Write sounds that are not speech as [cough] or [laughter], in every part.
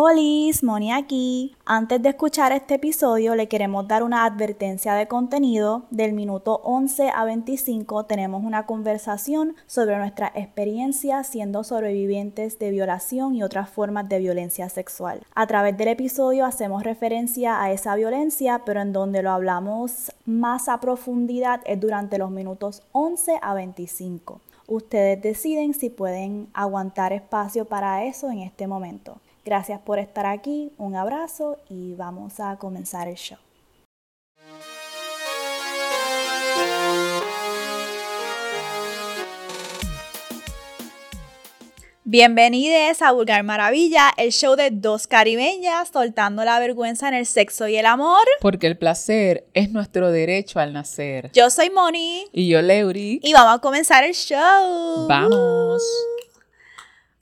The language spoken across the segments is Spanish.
Hola, Moni aquí. Antes de escuchar este episodio, le queremos dar una advertencia de contenido. Del minuto 11 a 25 tenemos una conversación sobre nuestra experiencia siendo sobrevivientes de violación y otras formas de violencia sexual. A través del episodio hacemos referencia a esa violencia, pero en donde lo hablamos más a profundidad es durante los minutos 11 a 25. Ustedes deciden si pueden aguantar espacio para eso en este momento. Gracias por estar aquí, un abrazo y vamos a comenzar el show. Bienvenidos a Vulgar Maravilla, el show de dos caribeñas soltando la vergüenza en el sexo y el amor. Porque el placer es nuestro derecho al nacer. Yo soy Moni. Y yo Leuri. Y vamos a comenzar el show. Vamos.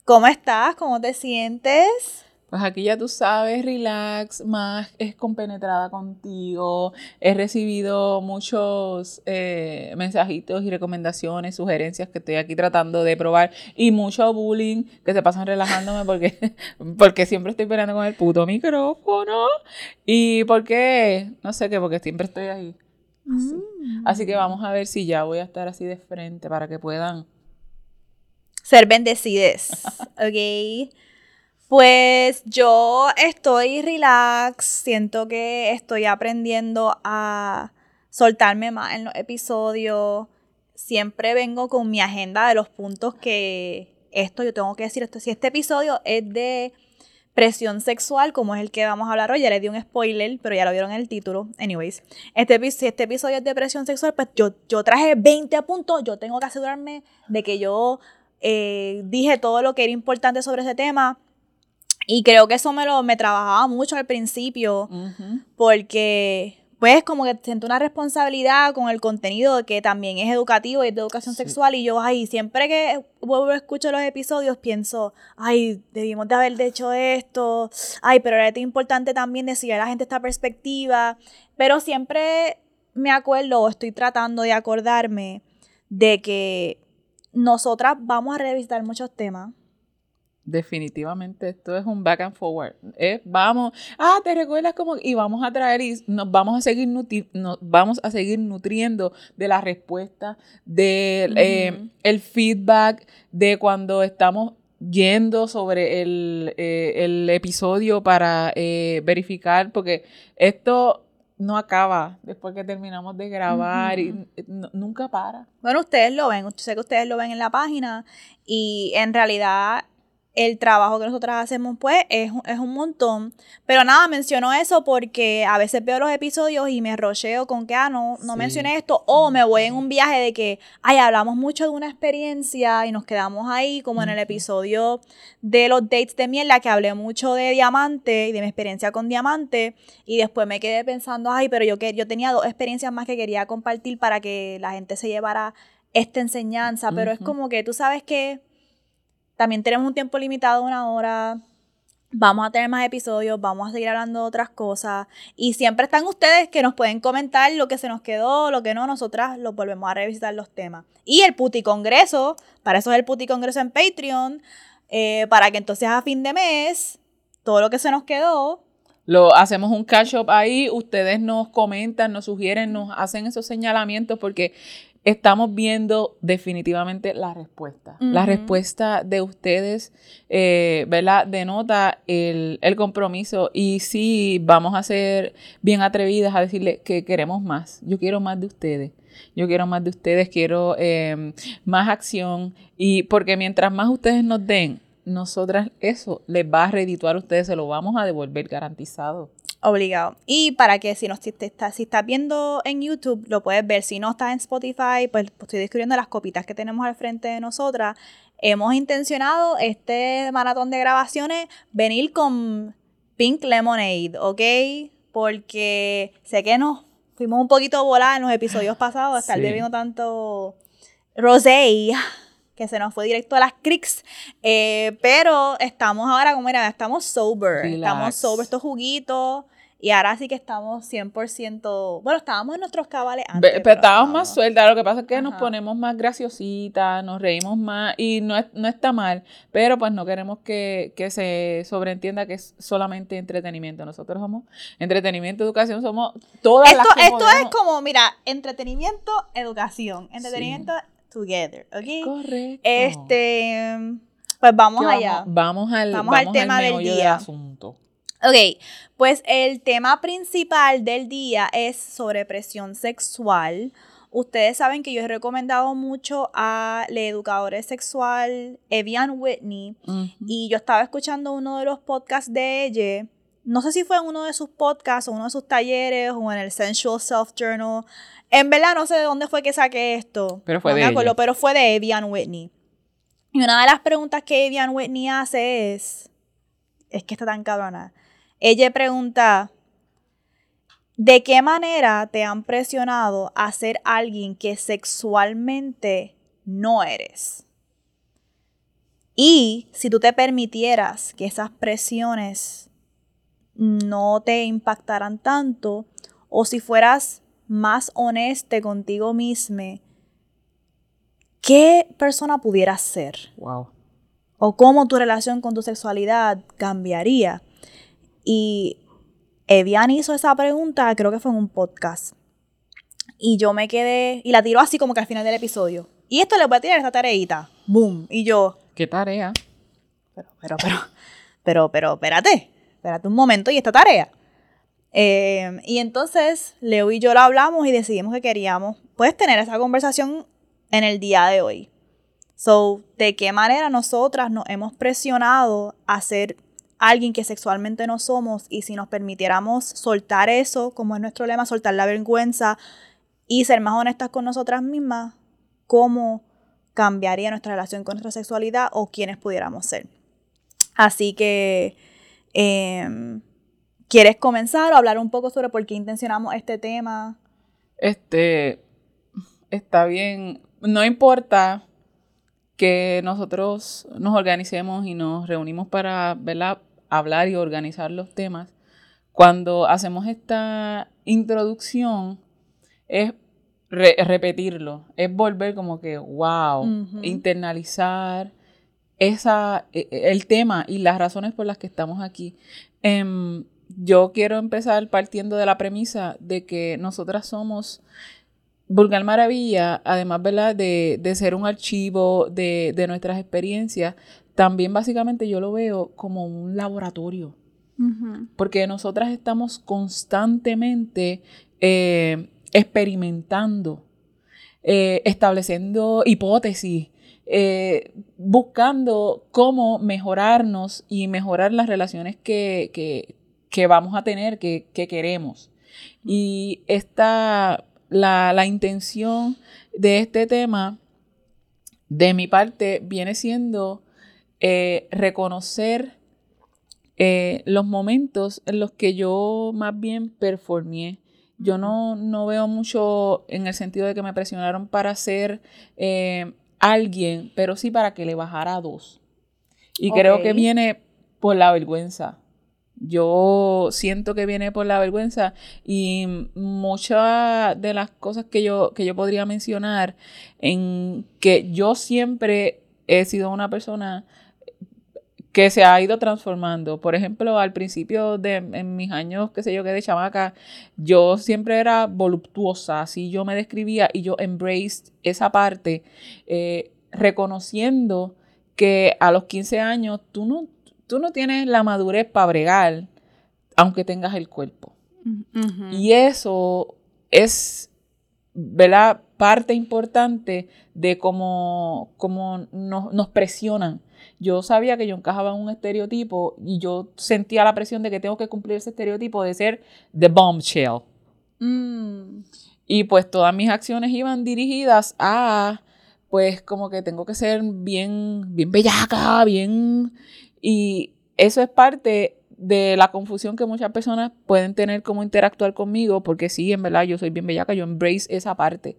¿Cómo estás? ¿Cómo te sientes? Pues aquí ya tú sabes, relax, más es compenetrada contigo. He recibido muchos eh, mensajitos y recomendaciones, sugerencias que estoy aquí tratando de probar. Y mucho bullying que se pasan relajándome porque, [laughs] porque siempre estoy peleando con el puto micrófono. Y porque, no sé qué, porque siempre estoy ahí. Así que mm. vamos a ver si ya voy a estar así de frente para que puedan ser bendecides. [laughs] ¿Ok? Pues yo estoy relax, siento que estoy aprendiendo a soltarme más en los episodios. Siempre vengo con mi agenda de los puntos que esto yo tengo que decir esto. Si este episodio es de presión sexual, como es el que vamos a hablar hoy, ya les di un spoiler, pero ya lo vieron en el título. Anyways, este, si este episodio es de presión sexual, pues yo, yo traje 20 puntos, yo tengo que asegurarme de que yo eh, dije todo lo que era importante sobre ese tema. Y creo que eso me lo me trabajaba mucho al principio, porque pues como que siento una responsabilidad con el contenido que también es educativo y es de educación sexual. Y yo, ay, siempre que vuelvo a escuchar los episodios pienso, ay, debimos de haber hecho esto, ay, pero era importante también decirle a la gente esta perspectiva, pero siempre me acuerdo o estoy tratando de acordarme de que nosotras vamos a revisitar muchos temas. Definitivamente esto es un back and forward. vamos, ah, te recuerdas cómo y vamos a traer y nos vamos a seguir nos vamos a seguir nutriendo de la respuesta, del eh, el feedback de cuando estamos yendo sobre el, eh, episodio para eh, verificar, porque esto no acaba después que terminamos de grabar y nunca para. Bueno, ustedes lo ven, sé que ustedes lo ven en la página y en realidad el trabajo que nosotras hacemos, pues, es, es, un montón. Pero nada, menciono eso porque a veces veo los episodios y me rocheo con que, ah, no, no mencioné esto, o me voy en un viaje de que, ay, hablamos mucho de una experiencia y nos quedamos ahí, como en el episodio de los dates de mierda, que hablé mucho de diamante y de mi experiencia con diamante, y después me quedé pensando, ay, pero yo, que, yo tenía dos experiencias más que quería compartir para que la gente se llevara esta enseñanza, pero es como que tú sabes que también tenemos un tiempo limitado, una hora. Vamos a tener más episodios, vamos a seguir hablando de otras cosas. Y siempre están ustedes que nos pueden comentar lo que se nos quedó, lo que no. Nosotras los volvemos a revisitar los temas. Y el Puti Congreso, para eso es el Puti Congreso en Patreon, eh, para que entonces a fin de mes, todo lo que se nos quedó, lo hacemos un catch up ahí, ustedes nos comentan, nos sugieren, nos hacen esos señalamientos porque estamos viendo definitivamente la respuesta. La respuesta de ustedes, eh, ¿verdad? Denota el, el, compromiso y sí vamos a ser bien atrevidas a decirle que queremos más. Yo quiero más de ustedes. Yo quiero más de ustedes, quiero em, más acción y porque mientras más ustedes nos den, nosotras eso les va a redituar a ustedes, se lo vamos a devolver garantizado. Obligado. Y para que si, no, si, estás, si estás viendo en YouTube, lo puedes ver. Si no estás en Spotify, pues, pues, estoy describiendo las copitas que tenemos al frente de nosotras. Hemos intencionado este maratón de grabaciones venir con Pink Lemonade, ¿ok? Porque sé que nos fuimos un poquito voladas en los episodios pasados, estar bebiendo tanto rosé que se nos fue directo a las cricks. Eh, pero estamos ahora, como era, estamos sober. Estamos sober, estos juguitos. Y ahora sí que estamos 100%, bueno, estábamos en nuestros cabales antes. pero, estábamos más sueltas, lo que pasa es que nos ponemos más graciositas, nos reímos más y no, no está mal, pero pues no queremos que, se sobreentienda que es solamente entretenimiento. Nosotros somos entretenimiento, educación, somos todas esto, las que Esto es como, mira, entretenimiento, educación, entretenimiento, together, ¿ok? Correcto. Este, pues vamos allá. Vamos, al, vamos, al tema del día. asunto. Ok, pues el tema principal del día es sobre presión sexual. Ustedes saben que yo he recomendado mucho a la educadora sexual Evian Whitney y yo estaba escuchando uno de los podcasts de ella. No sé si fue en uno de sus podcasts o uno de sus talleres o en el Sensual Self Journal. En verdad no sé de dónde fue que saqué esto. Pero fue de ella. pero fue de Evian Whitney. Y una de las preguntas que Evian Whitney hace es, es que está tan cabrona. Ella pregunta, ¿de qué manera te han presionado a ser alguien que sexualmente no eres? Y si tú te permitieras que esas presiones no te impactaran tanto, o si fueras más honeste contigo mismo, ¿qué persona pudieras ser? Wow. O cómo tu relación con tu sexualidad cambiaría. Y Evian hizo esa pregunta, creo que fue en un podcast. Y yo me quedé, y la tiró así como que al final del episodio. Y esto le voy a tirar esta tareita. Boom. Y yo. ¿Qué tarea? Pero, pero, pero, pero, pero, espérate. Espérate un momento y esta tarea. Eh, y entonces Leo y yo la hablamos y decidimos que queríamos, pues, tener esa conversación en el día de hoy. So, ¿de qué manera nosotras nos hemos presionado a ser alguien que sexualmente no somos y si nos permitiéramos soltar eso, como es nuestro lema, soltar la vergüenza y ser más honestas con nosotras mismas, cómo cambiaría nuestra relación con nuestra sexualidad o quiénes pudiéramos ser. Así que, em, ¿quieres comenzar o hablar un poco sobre por qué intencionamos este tema? Este, está bien, no importa que nosotros nos organicemos y nos reunimos para ¿verdad? hablar y organizar los temas, cuando hacemos esta introducción es repetirlo, es volver como que, wow, internalizar esa, e, e, el tema y las razones por las que estamos aquí. Em, yo quiero empezar partiendo de la premisa de que nosotras somos Vulgar Maravilla, además ¿verdad? De, de ser un archivo de, de nuestras experiencias, también básicamente yo lo veo como un laboratorio. Porque nosotras estamos constantemente eh, experimentando, eh, estableciendo hipótesis, eh, buscando cómo mejorarnos y mejorar las relaciones que, vamos a tener, que, queremos. Y esta, la, la intención de este tema, de mi parte, viene siendo eh, reconocer eh, los momentos en los que yo más bien performé. Yo no, no, veo mucho en el sentido de que me presionaron para ser eh, alguien, pero sí para que le bajara dos. Y creo que viene por la vergüenza. Yo siento que viene por la vergüenza y muchas de las cosas que yo, que yo podría mencionar en que yo siempre he sido una persona que se ha ido transformando. Por ejemplo, al principio de en mis años, qué sé yo, que de chamaca, yo siempre era voluptuosa, así yo me describía y yo embraced esa parte, eh, reconociendo que a los 15 años tú no, tú no tienes la madurez para bregar, aunque tengas el cuerpo. Y eso es, ¿verdad? Parte importante de cómo, cómo nos, nos presionan yo sabía que yo encajaba en un estereotipo y yo sentía la presión de que tengo que cumplir ese estereotipo de ser the bombshell. Mm. Y pues todas mis acciones iban dirigidas a, pues como que tengo que ser bien, bien bellaca, bien... Y eso es parte de la confusión que muchas personas pueden tener como interactuar conmigo, porque sí, en verdad, yo soy bien bellaca, yo embrace esa parte.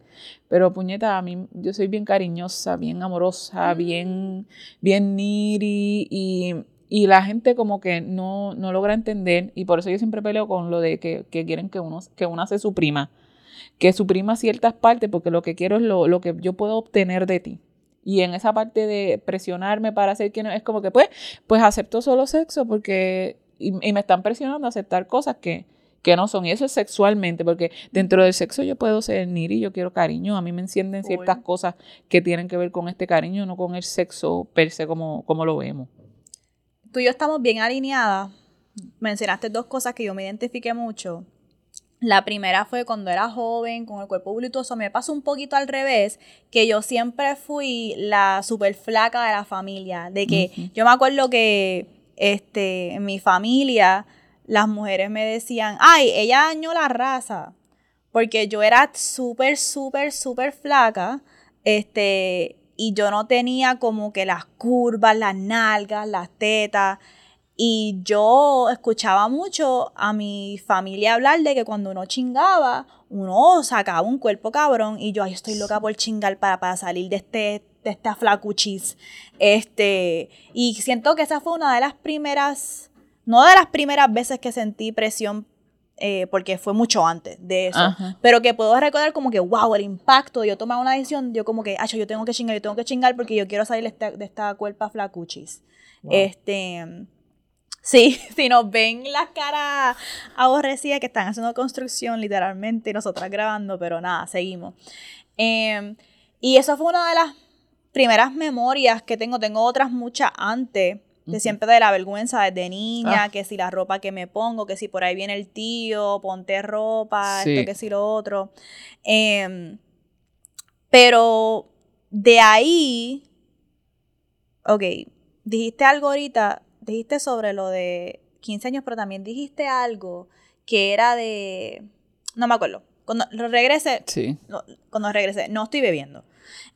Pero puñeta, a mí, yo soy bien cariñosa, bien amorosa, bien, bien needy, y y la gente como que no, no logra entender, y por eso yo siempre peleo con lo de que, que quieren que uno, que una se suprima, que suprima ciertas partes, porque lo que quiero es lo, lo que yo puedo obtener de ti. Y en esa parte de presionarme para hacer que no, es como que pues, pues acepto solo sexo porque, y, me están presionando a aceptar cosas que, que no son. Y eso es sexualmente, porque dentro del sexo yo puedo ser niri, yo quiero cariño, a mí me encienden ciertas cosas que tienen que ver con este cariño, no con el sexo per se como, como lo vemos tú y yo estamos bien alineadas. Mencionaste dos cosas que yo me identifiqué mucho. La primera fue cuando era joven, con el cuerpo voluptuoso. Me pasó un poquito al revés, que yo siempre fui la super flaca de la familia. De que yo me acuerdo que este, en mi familia las mujeres me decían, ay, ella dañó la raza. Porque yo era súper, súper, súper flaca. Este, y yo no tenía como que las curvas, las nalgas, las tetas. Y yo escuchaba mucho a mi familia hablar de que cuando uno chingaba, uno sacaba un cuerpo cabrón. Y yo, ay, estoy loca por chingar para, para salir de este de esta flacuchis. Este, y siento que esa fue una de las primeras, no de las primeras veces que sentí presión eh, porque fue mucho antes de eso. Pero que puedo recordar como que, wow, el impacto de yo tomar una decisión, yo como que, ah, yo tengo que chingar, yo tengo que chingar porque yo quiero salir de esta, de esta cuerpa flacuchis. Este, sí, [laughs] si nos ven las caras aborrecidas que están haciendo construcción literalmente y nosotras grabando, pero nada, seguimos. Em, y eso fue una de las primeras memorias que tengo, tengo otras muchas antes de siempre de la vergüenza desde niña, ah. que si la ropa que me pongo, que si por ahí viene el tío, ponte ropa, esto que si lo otro. Em, pero de ahí, ok, dijiste algo ahorita, dijiste sobre lo de 15 años, pero también dijiste algo que era de, no me acuerdo, cuando regrese, sí. cuando regrese, no estoy bebiendo,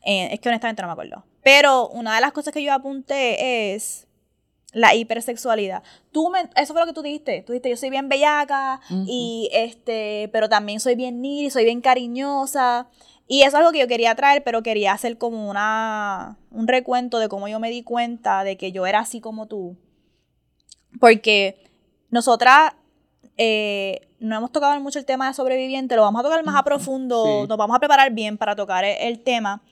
eh, es que honestamente no me acuerdo. Pero una de las cosas que yo apunté es la hipersexualidad. Tú me, eso fue lo que tú dijiste. Tú dijiste, yo soy bien bellaca, y este, pero también soy bien niri, soy bien cariñosa. Y eso es algo que yo quería traer, pero quería hacer como una, un recuento de cómo yo me di cuenta de que yo era así como tú. Porque nosotras eh, no hemos tocado mucho el tema de sobreviviente, lo vamos a tocar más a profundo, nos vamos a preparar bien para tocar el tema,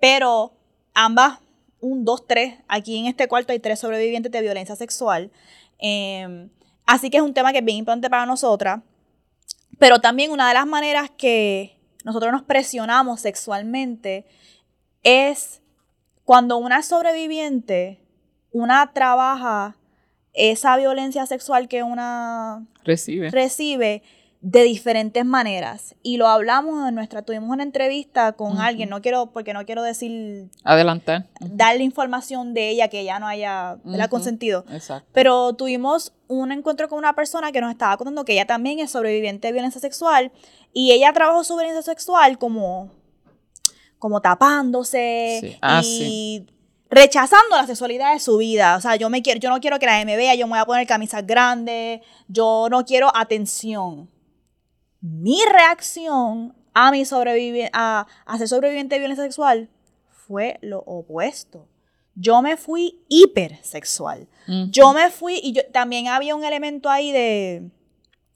pero ambas un, dos, tres. Aquí en este cuarto hay tres sobrevivientes de violencia sexual. Em, así que es un tema que es bien importante para nosotras. Pero también una de las maneras que nosotros nos presionamos sexualmente es cuando una sobreviviente, una trabaja esa violencia sexual que una recibe, recibe de diferentes maneras. Y lo hablamos en nuestra, tuvimos una entrevista con alguien, no quiero, porque no quiero decir... Adelantar. Darle información de ella que ella no haya consentido. Exacto. Pero tuvimos un encuentro con una persona que nos estaba contando que ella también es sobreviviente de violencia sexual y ella trabajó su violencia sexual como, como tapándose ah, y... rechazando la sexualidad de su vida. O sea, yo, me quiero, yo no quiero que nadie me vea, yo me voy a poner camisas grandes, yo no quiero atención mi reacción a, mi sobrevivi a, a ser sobreviviente de violencia sexual fue lo opuesto. Yo me fui hipersexual. Yo me fui, y yo, también había un elemento ahí de,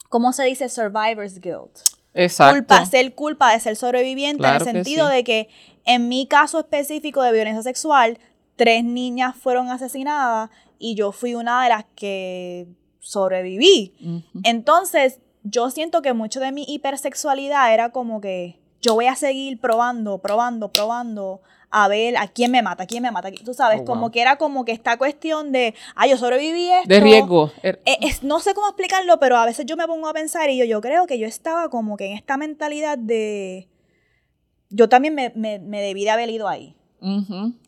¿cómo se dice? Survivor's guilt. Exacto. Culpa, ser culpa de ser sobreviviente, en el sentido de que en mi caso específico de violencia sexual, tres niñas fueron asesinadas y yo fui una de las que sobreviví. Entonces, yo siento que mucho de mi hipersexualidad era como que yo voy a seguir probando, probando, probando a ver a quién me mata, a quién me mata. Tú sabes, oh, como que era como que esta cuestión de, ah, yo sobreviví esto. De riesgo. Er eh, no sé cómo explicarlo, pero a veces yo me pongo a pensar y yo, yo creo que yo estaba como que en esta mentalidad de, yo también me, me, me debí de haber ido ahí.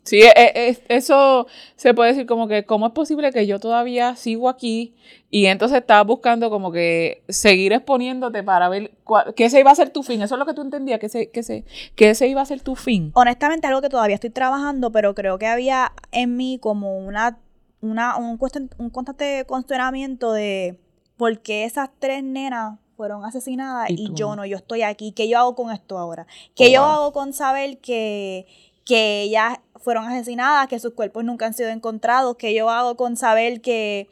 Sí, e, e, eso se puede decir como que, ¿cómo es posible que yo todavía sigo aquí? Y entonces estás buscando como que seguir exponiéndote para ver qué ese iba a ser tu fin. Eso es lo que tú entendías, que ese, que, ese, que ese iba a ser tu fin. Honestamente, algo que todavía estoy trabajando, pero creo que había en mí como una, una un, un constante cuestionamiento de por qué esas tres nenas fueron asesinadas y, yo no, yo estoy aquí. ¿Qué yo hago con esto ahora? ¿Qué oh, yo hago con saber que que ellas fueron asesinadas, que sus cuerpos nunca han sido encontrados, que yo hago con saber que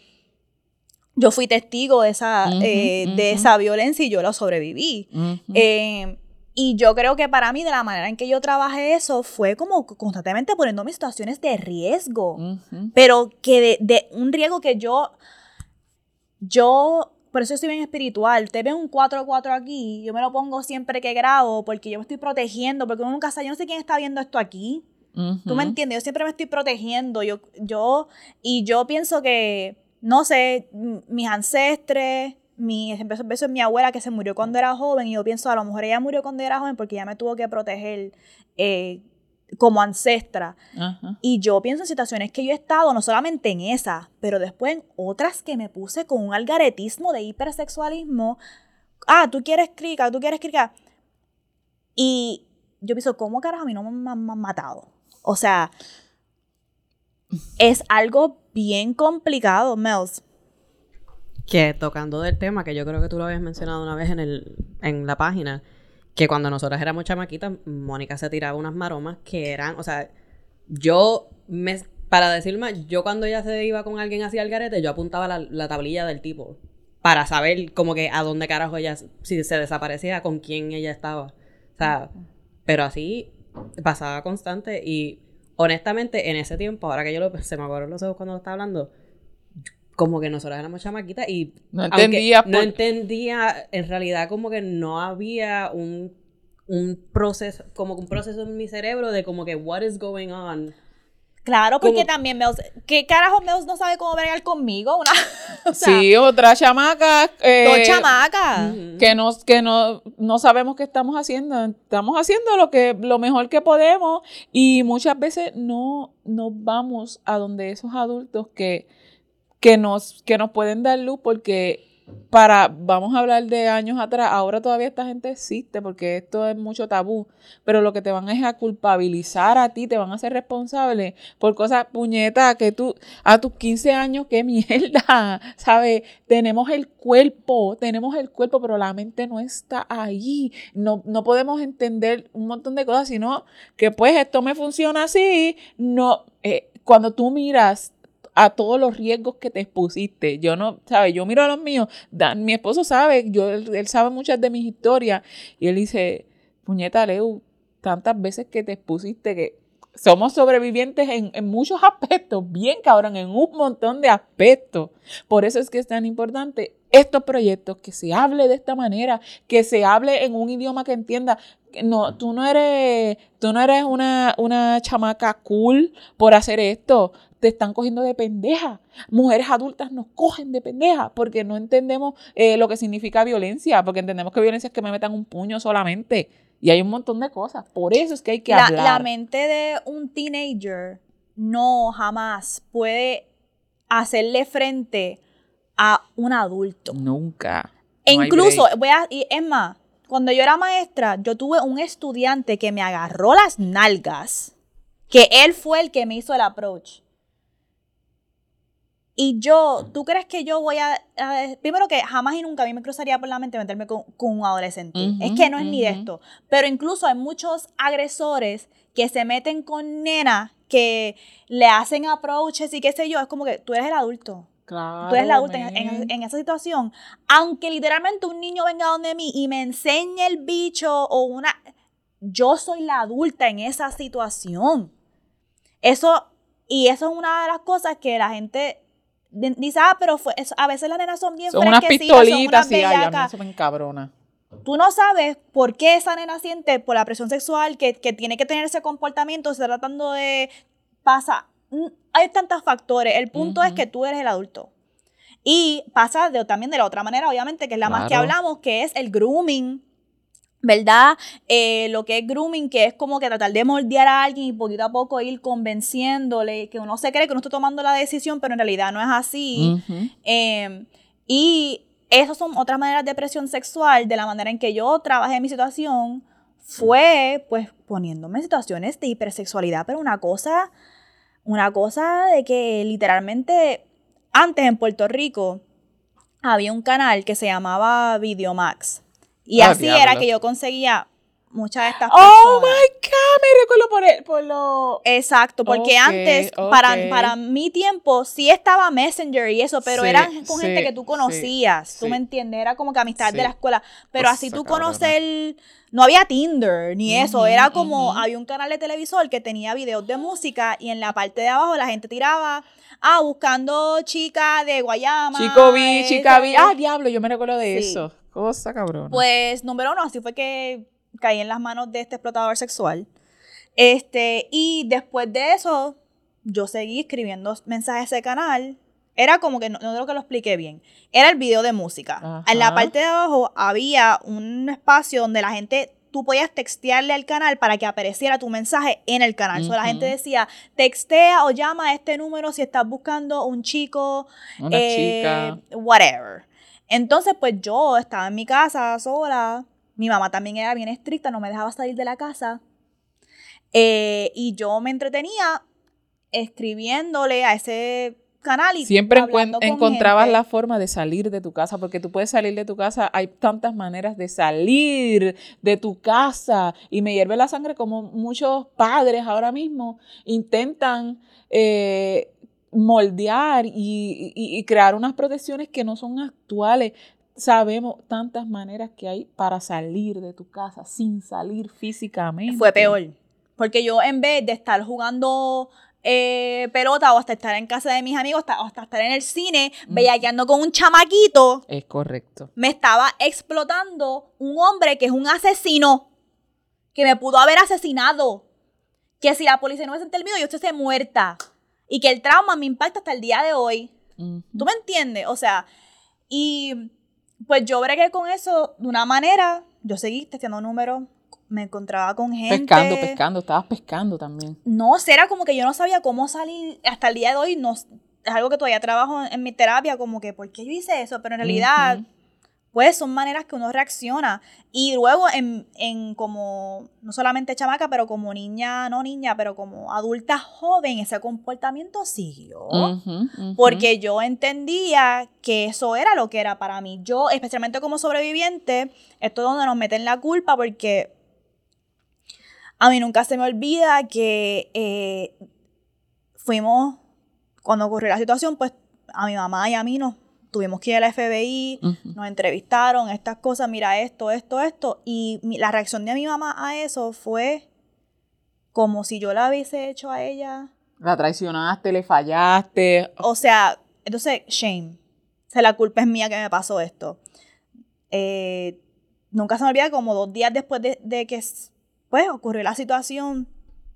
yo fui testigo de esa, eh, de esa violencia y yo lo sobreviví. Eh, y yo creo que para mí, de la manera en que yo trabajé eso, fue como constantemente poniéndome situaciones de riesgo. Pero que de, de, un riesgo que yo, yo, por eso estoy bien espiritual. Te ve un 4-4 aquí, yo me lo pongo siempre que grabo porque yo me estoy protegiendo, porque uno nunca sabe, yo no sé quién está viendo esto aquí. ¿Tú me entiendes? Yo siempre me estoy protegiendo. Yo, yo, y yo pienso que no sé, mis ancestres, mi, empezó en mi abuela que se murió cuando era joven y yo pienso, a lo mejor ella murió cuando era joven porque ella me tuvo que proteger eh, como ancestra. Y yo pienso en situaciones que yo he estado, no solamente en esa, pero después en otras que me puse con un algaretismo de hipersexualismo. Ah, tú quieres crica, tú quieres crica. Y yo pienso, ¿cómo carajo a mí no me han matado? O sea, es algo bien complicado, Mels. Que tocando del tema, que yo creo que tú lo habías mencionado una vez en, el, en la página, que cuando nosotras éramos chamaquitas, Mónica se tiraba unas maromas que eran, o sea, yo, me, para decir más, yo cuando ella se iba con alguien hacia el garete, yo apuntaba la, tablilla del tipo para saber como que a dónde carajo ella, si se desaparecía, con quién ella estaba. O sea, pero así pasaba constante y honestamente, en ese tiempo, ahora que yo lo, se me acuerdo los ojos cuando lo estaba hablando, como que nosotros éramos chamaquitas y no entendía, no entendía, en realidad como que no había un, un proceso, como un proceso en mi cerebro de como que what is going on Claro, porque también Meos, ¿qué carajo Meos no sabe cómo bregar conmigo? [laughs] Una, sí, otra chamaca. Eh, dos chamacas. Que, nos, que no, no sabemos qué estamos haciendo. Estamos haciendo lo, que, lo mejor que podemos y muchas veces no, no vamos a donde esos adultos que, que, nos, que nos pueden dar luz porque para, vamos a hablar de años atrás, ahora todavía esta gente existe porque esto es mucho tabú, pero lo que te van es a culpabilizar a ti, te van a hacer responsable por cosas puñetas que tú, a tus 15 años, qué [laughs] mierda, ¿sabes? Tenemos el cuerpo, tenemos el cuerpo, pero la mente no está ahí, no, no podemos entender un montón de cosas, sino que pues esto me funciona así, no, eh, cuando tú miras a todos los riesgos que te expusiste. Yo no, ¿sabes? Yo miro a los míos. Dan, mi esposo sabe, yo, él, sabe muchas de mis historias. Y él dice, puñeta, Leo, tantas veces que te expusiste que somos sobrevivientes en, muchos [laughs] aspectos, bien cabrón, en un montón de aspectos. Por eso es que es tan importante estos proyectos, que se hable de esta manera, que se hable en un idioma que entienda. No, tú no eres, tú no eres una, una chamaca cool por hacer esto te están cogiendo de pendeja. Mujeres adultas nos cogen de pendeja porque no entendemos eh, lo que significa violencia, porque entendemos que violencia es que me metan un puño solamente. Y hay un montón de cosas. Por eso es que hay que la, hablar. La mente de un teenager no jamás puede hacerle frente a un adulto. Nunca. E incluso, voy a, y es más, cuando yo era maestra, yo tuve un estudiante que me agarró las nalgas, que él fue el que me hizo el approach. Y yo, ¿tú crees que yo voy a, Primero que jamás y nunca a mí me cruzaría por la mente meterme con, un adolescente. es que no es ni de esto. Pero incluso hay muchos agresores que se meten con nenas que le hacen approaches y qué sé yo. Es como que tú eres el adulto. Claro, tú eres el adulto en, en, esa situación. Aunque literalmente un niño venga donde mí y me enseñe el bicho o una... Yo soy la adulta en esa situación. Eso... Y eso es una de las cosas que la gente dice, ah, pero fue, a veces las nenas son bien son unas pistolitas, sí, ay, a mí eso me encabrona. Tú no sabes por qué esa nena siente por la presión sexual que, que tiene que tener ese comportamiento, se está tratando de pasa. Mm, hay tantos factores. El punto es que tú eres el adulto. Y pasa de, también de la otra manera, obviamente, que es la más que hablamos, que es el grooming ¿verdad? Eh, lo que es grooming, que es como que tratar de moldear a alguien y poquito a poco ir convenciéndole, que uno se cree que uno está tomando la decisión, pero en realidad no es así. Em, y esas son otras maneras de presión sexual, de la manera en que yo trabajé en mi situación, fue pues poniéndome en situaciones de hipersexualidad, pero una cosa, una cosa de que literalmente antes en Puerto Rico había un canal que se llamaba Videomax y ah, así era que yo conseguía muchas de estas Oh personas. my God, me recuerdo por, el- por lo. Exacto, porque antes, para, para mi tiempo, sí estaba Messenger y eso, pero Sí, eran con gente que tú conocías, tú sí. me entiendes, era como que amistades de la escuela, pero así tú conocer, no había Tinder ni eso, era como, había un canal de televisor que tenía videos de música y en la parte de abajo la gente tiraba, ah, buscando chica de Guayama. Chico vi, chica vi. esa- Ah, diablo, yo me recuerdo de Sí. eso. Cosa cabrona. Pues, número uno, así fue que caí en las manos de este explotador sexual. Este, y después de eso, yo seguí escribiendo mensajes a ese canal. Era como que, no, no creo que lo expliqué bien. Era el video de música. Ajá. En la parte de abajo había un espacio donde la gente, tú podías textearle al canal para que apareciera tu mensaje en el canal. So, la gente decía, textea o llama a este número si estás buscando un chico Una eh, chica. Whatever. Entonces, pues yo estaba en mi casa sola. Mi mamá también era bien estricta, no me dejaba salir de la casa. Eh, y yo me entretenía escribiéndole a ese canal y Siempre encontrabas gente. la forma de salir de tu casa, porque tú puedes salir de tu casa, hay tantas maneras de salir de tu casa. Y me hierve la sangre como muchos padres ahora mismo intentan eh, moldear y, y- y crear unas protecciones que no son actuales. Sabemos tantas maneras que hay para salir de tu casa sin salir físicamente. Fue peor. Porque yo en vez de estar jugando eh, pelota o hasta estar en casa de mis amigos hasta- o hasta estar en el cine, Mm. bellaqueando con un chamaquito, Es correcto. me estaba explotando un hombre que es un asesino, que me pudo haber asesinado, que si la policía no hubiese intervenido yo estuviese muerta y que el trauma me impacta hasta el día de hoy. ¿Tú me entiendes? O sea, y pues yo bregué con eso de una manera, yo seguí testeando números, me encontraba con gente. Pescando, pescando, estabas pescando también. No, era como que yo no sabía cómo salir hasta el día de hoy, no, es algo que todavía trabajo en, en mi terapia, como que, ¿por qué yo hice eso? Pero en realidad. Pues son maneras que uno reacciona. Y luego en, en como, no solamente chamaca, pero como niña, no niña, pero como adulta joven, ese comportamiento siguió. Porque yo entendía que eso era lo que era para mí. Yo, especialmente como sobreviviente, esto es donde nos meten la culpa porque a mí nunca se me olvida que eh, fuimos, cuando ocurrió la situación, pues a mi mamá y a mí nos tuvimos que ir a la FBI, nos entrevistaron, estas cosas, mira esto, esto, esto. Y mi- la reacción de mi mamá a eso fue como si yo la hubiese hecho a ella. La traicionaste, le fallaste. O sea, entonces, shame. O sea, la culpa es mía que me pasó esto. Eh, nunca se me olvida como dos días después de, de que pues, ocurrió la situación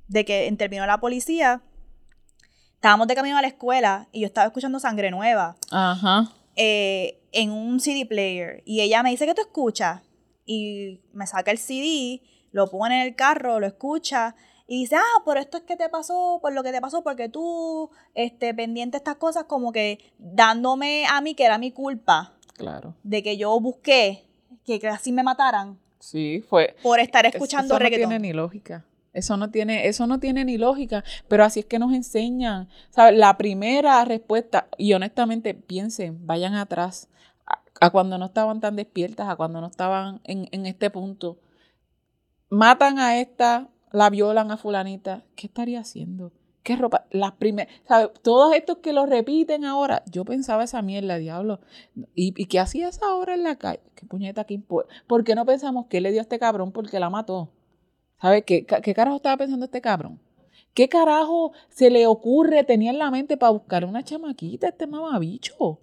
de que intervino la policía. Estábamos de camino a la escuela y yo estaba escuchando Sangre Nueva Ajá. Eh, en un CD player. Y ella me dice que tú escuchas. Y me saca el CD, lo pone en el carro, lo escucha. Y dice, ah, por esto es que te pasó, por lo que te pasó, porque tú, este, pendiente de estas cosas, como que dándome a mí que era mi culpa Claro. de que yo busqué que, así me mataran Sí, fue. por estar Es- escuchando eso reggaetón. no tiene ni lógica. Eso no tiene, eso no tiene ni lógica. Pero así es que nos enseñan. ¿Sabes? La primera respuesta, y honestamente, piensen, vayan atrás. A, cuando no estaban tan despiertas, a cuando no estaban en, en este punto. Matan a esta, la violan a fulanita. ¿Qué estaría haciendo? ¿Qué ropa? Las primeras, ¿sabes? Todos estos que lo repiten ahora, yo pensaba esa mierda, diablo. ¿Y, y qué hacías ahora en la calle? ¿Qué puñeta que importa? ¿Por qué no pensamos que le dio a este cabrón porque la mató? ¿Sabes qué, qué carajo estaba pensando este cabrón? ¿Qué carajo se le ocurre, tenía en la mente para buscar una chamaquita, este mamabicho?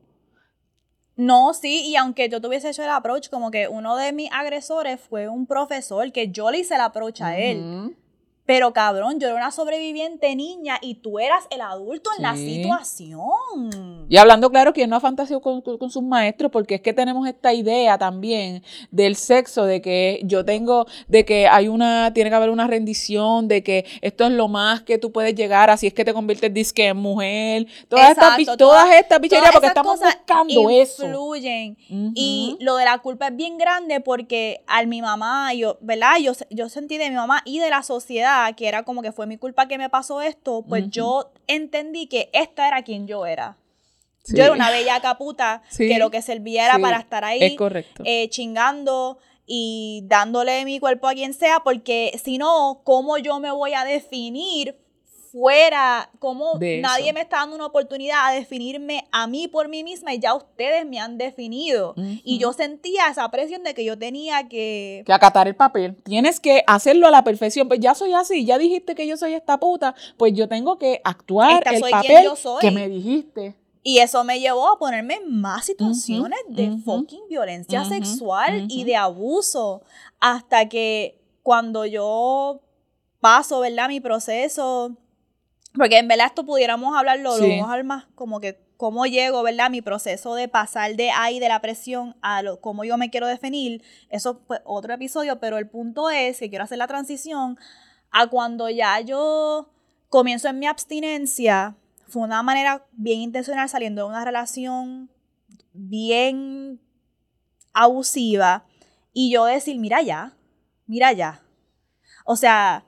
No, sí, y aunque yo tuviese hecho el approach, como que uno de mis agresores fue un profesor que yo le hice el approach a él. Pero cabrón, yo era una sobreviviente niña y tú eras el adulto en la situación. Y hablando claro, que no ha fantaseado con, sus maestros, porque es que tenemos esta idea también del sexo, de que yo tengo, de que hay una, tiene que haber una rendición, de que esto es lo más que tú puedes llegar, así es que te conviertes disque en mujer, todas estas, Exacto, todas todas- estas bicherías, porque estamos buscando eso. influyen. Ujú. Y lo de la culpa es bien grande porque al mi mamá, yo, ¿verdad? Yo, yo sentí de mi mamá y de la sociedad que era como que fue mi culpa que me pasó esto, pues yo entendí que esta era quien yo era. Sí. Yo era una bella caputa [laughs] Sí, que lo que servía era sí, para estar ahí Es correcto. eh, chingando, y dándole mi cuerpo a quien sea, porque si no, ¿cómo yo me voy a definir fuera? ¿Cómo De nadie me está dando una oportunidad a definirme a mí por mí misma y ya ustedes me han definido? Y yo sentía esa presión de que yo tenía que... que acatar el papel. Tienes que hacerlo a la perfección. Pues ya soy así, ya dijiste que yo soy esta puta, pues yo tengo que actuar Esta el soy quien papel yo soy. que me dijiste. Y eso me llevó a ponerme en más situaciones de fucking violencia sexual y de abuso. Hasta que cuando yo paso, ¿verdad? Mi proceso. Porque en verdad esto pudiéramos hablarlo, lo Sí. vamos a hablar más como que cómo llego, ¿verdad? Mi proceso de pasar de ahí, de la presión, a lo, cómo yo me quiero definir. Eso fue otro episodio, pero el punto es que quiero hacer la transición a cuando ya yo comienzo en mi abstinencia. Fue una manera bien intencional saliendo de una relación bien abusiva y yo decir, mira ya, mira ya. O sea,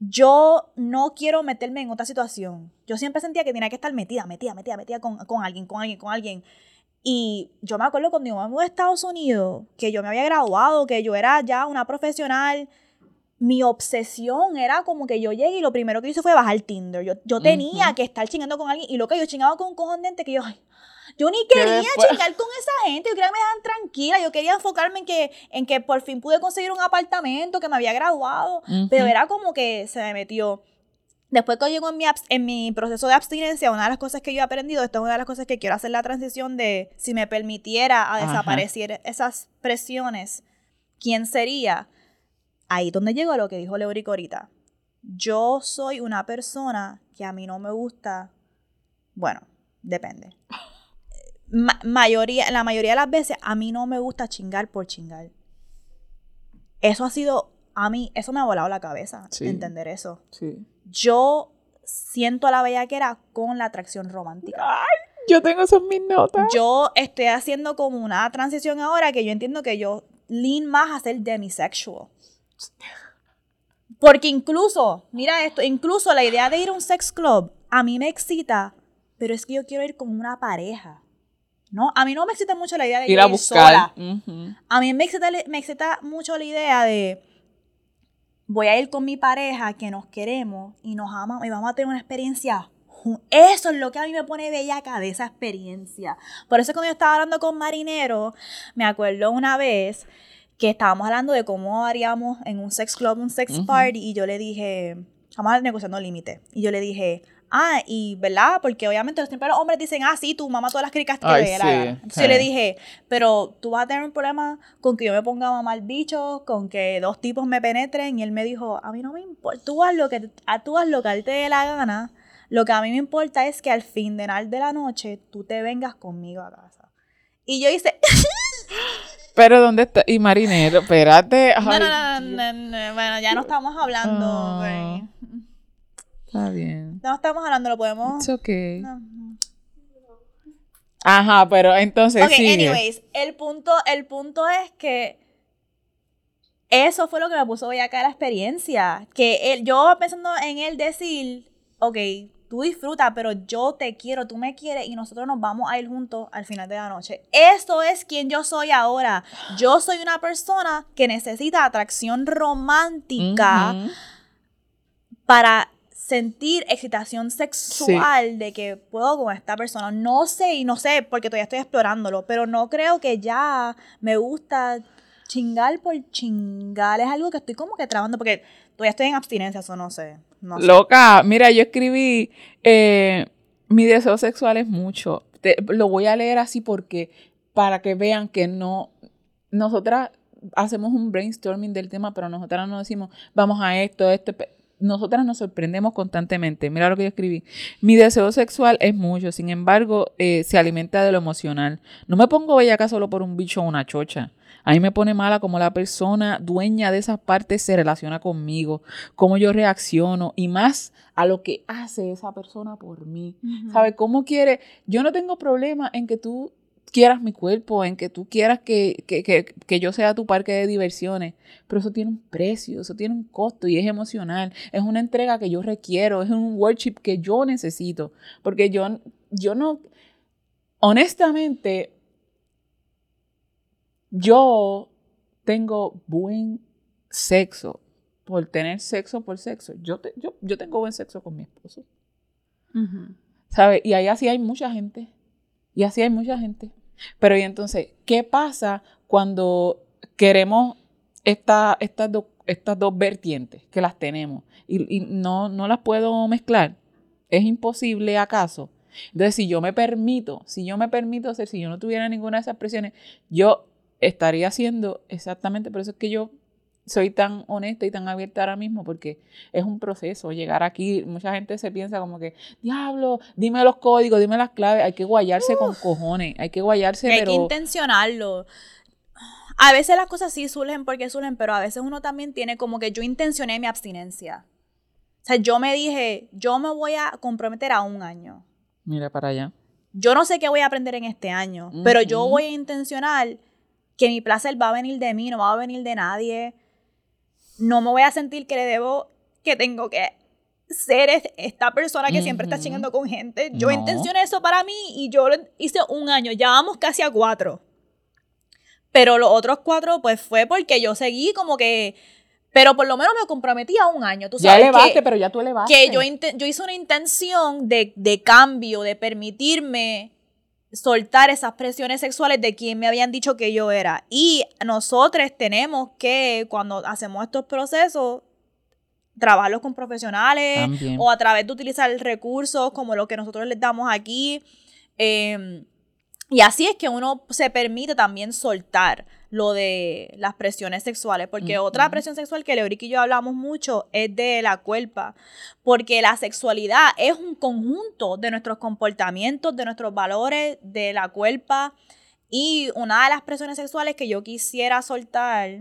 yo no quiero meterme en otra situación. Yo siempre sentía que tenía que estar metida, metida, metida, metida con, con alguien, con alguien, con alguien. Y yo me acuerdo cuando yo me mudé a Estados Unidos, que yo me había graduado, que yo era ya una profesional. Mi obsesión era como que yo llegué y lo primero que hice fue bajar Tinder. Yo, yo tenía que estar chingando con alguien y lo que yo chingaba con un cojón de gente que yo, ay, yo ni Que quería chingar con esa gente, yo quería que me dejaran tranquila, yo quería enfocarme en que, en que por fin pude conseguir un apartamento, que me había graduado, pero Ujú. era como que se me metió. Después que llego en mi, en mi proceso de abstinencia, una de las cosas que yo he aprendido, esto es una de las cosas que quiero hacer la transición de si me permitiera a Ajá. desaparecer esas presiones, ¿quién sería? Ahí donde llegó lo que dijo Leorico ahorita. Yo soy una persona que a mí no me gusta, bueno, depende. Ma- mayoría, la mayoría de las veces a mí no me gusta chingar por chingar. Eso ha sido, a mí, eso me ha volado la cabeza, Sí. entender eso. Sí. Yo siento la bellaquera con la atracción romántica. Yo tengo esas mis notas. Yo estoy haciendo como una transición ahora que yo entiendo que yo lean más a ser demisexual. Porque incluso, mira esto, incluso la idea de ir a un sex club a mí me excita, pero es que yo quiero ir con una pareja. ¿No? A mí no me excita mucho la idea de Ir a buscar. sola. A mí me excita, me excita mucho la idea de voy a ir con mi pareja que nos queremos y nos amamos y vamos a tener una experiencia. Eso es lo que a mí me pone bellaca de esa experiencia. Por eso cuando yo estaba hablando con Marinero, me acuerdo una vez que estábamos hablando de cómo haríamos en un sex club, un sex party, y yo le dije, estamos negociando límite, y yo le dije, ah, y ¿verdad? Porque obviamente los hombres dicen, ah, sí, tu mamá todas las cricas que Ay, la sí, gana. Entonces yo le sí. dije, pero tú vas a tener un problema con que yo me ponga a mamar bichos, con que dos tipos me penetren, y él me dijo, a mí no me importa, tú haz lo que, a- tú haz lo que a ti te dé la gana, lo que a mí me importa es que al final de la noche tú te vengas conmigo a casa. Y yo hice, [laughs] Pero ¿dónde está? Y marinero, espérate. no, Ay, no, no, Dios. no, no, bueno, ya no estamos hablando, Ah. Está bien. No estamos hablando, lo podemos... It's okay. No. Ajá, pero entonces Ok, sigue. anyways, el punto, el punto es que eso fue lo que me puso acá la experiencia. Que él, yo pensando en él decir, ok, tú disfruta, pero yo te quiero, tú me quieres y nosotros nos vamos a ir juntos al final de la noche. Esto es quien yo soy ahora. Yo soy una persona que necesita atracción romántica para sentir excitación sexual de que puedo con esta persona. No sé, y no sé, porque todavía estoy explorándolo, pero no creo que ya me gusta chingar por chingar. Es algo que estoy como que trabajando, porque todavía estoy en abstinencia, eso no sé. No sé. Loca, mira, yo escribí, eh, mi deseo sexual es mucho. Te- lo voy a leer así porque, para que vean que no, nosotras hacemos un brainstorming del tema, pero nosotras no decimos, vamos a esto, esto. Nosotras nos sorprendemos constantemente. Mira lo que yo escribí. Mi deseo sexual es mucho, sin embargo, eh, se alimenta de lo emocional. No me pongo bellaca solo por un bicho o una chocha. A mí me pone mala como la persona dueña de esas partes se relaciona conmigo, cómo yo reacciono y más a lo que hace esa persona por mí. Ujú. ¿Sabes cómo quiere? Yo no tengo problema en que tú quieras mi cuerpo, en que tú quieras que, que, que, que yo sea tu parque de diversiones, pero eso tiene un precio, eso tiene un costo y es emocional, es una entrega que yo requiero, es un worship que yo necesito, porque yo, yo no, honestamente, yo tengo buen sexo por tener sexo por sexo. Yo, te- yo, yo tengo buen sexo con mi esposo. ¿Sabes? Y ahí así hay mucha gente. Y así hay mucha gente. Pero y entonces, ¿qué pasa cuando queremos esta- estas, do- estas dos vertientes que las tenemos y, y no, no las puedo mezclar? ¿Es imposible acaso? Entonces, si yo me permito, si yo me permito hacer, si yo no tuviera ninguna de esas presiones, yo estaría haciendo exactamente, por eso es que yo soy tan honesta y tan abierta ahora mismo, porque es un proceso llegar aquí. Mucha gente se piensa como que, diablo, dime los códigos, dime las claves. Hay que guayarse con cojones, hay que guayarse, hay pero... que intencionarlo. A veces las cosas sí surgen porque surgen, pero a veces uno también tiene como que yo intencioné mi abstinencia. O sea, yo me dije, yo me voy a comprometer a un año. Mira para allá. Yo no sé qué voy a aprender en este año, pero yo voy a intencionar que mi placer va a venir de mí, no va a venir de nadie. No me voy a sentir que le debo, que tengo que ser es- esta persona que siempre está chingando con gente. Yo No. intencioné eso para mí y yo lo hice un año. Ya vamos casi a cuatro. Pero los otros cuatro, pues fue porque yo seguí como que. Pero por lo menos me comprometí a un año. Tú Ya sabes elevaste, que, pero ya tú elevaste. que yo, yo hice una intención de, de cambio, de permitirme soltar esas presiones sexuales de quien me habían dicho que yo era. Y nosotros tenemos que, cuando hacemos estos procesos, trabajarlos con profesionales También. o a través de utilizar recursos como lo que nosotros les damos aquí. Eh, y así es que uno se permite también soltar lo de las presiones sexuales, porque otra presión sexual que Leoric y yo hablamos mucho es de la culpa, porque la sexualidad es un conjunto de nuestros comportamientos, de nuestros valores, de la culpa, y una de las presiones sexuales que yo quisiera soltar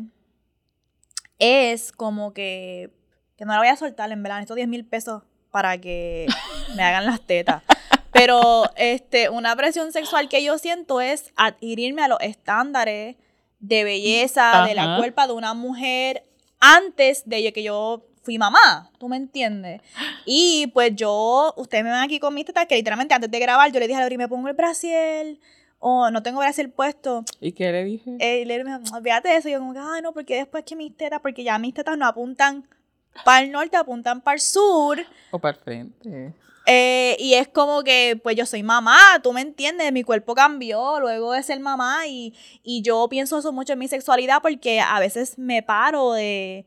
es como que, que no la voy a soltar, en verdad, necesito 10 mil pesos para que [laughs] me hagan las tetas. Pero este, una presión sexual que yo siento es adherirme a los estándares de belleza, de la culpa de una mujer antes de que yo fui mamá, ¿tú me entiendes? [gasps] Y pues yo, ustedes me ven aquí con mis tetas, que literalmente antes de grabar yo le dije a Lori, me pongo el brasier, o no tengo brasier puesto, ¿Y qué le dije? eh, y dijo, olvídate de eso, y yo como que, ay no, porque después que mis tetas, porque ya mis tetas no apuntan para el norte, apuntan para el sur, O para el frente. Eh, y es como que, pues yo soy mamá, tú me entiendes, mi cuerpo cambió luego de ser mamá y, y yo pienso eso mucho en mi sexualidad porque a veces me paro de,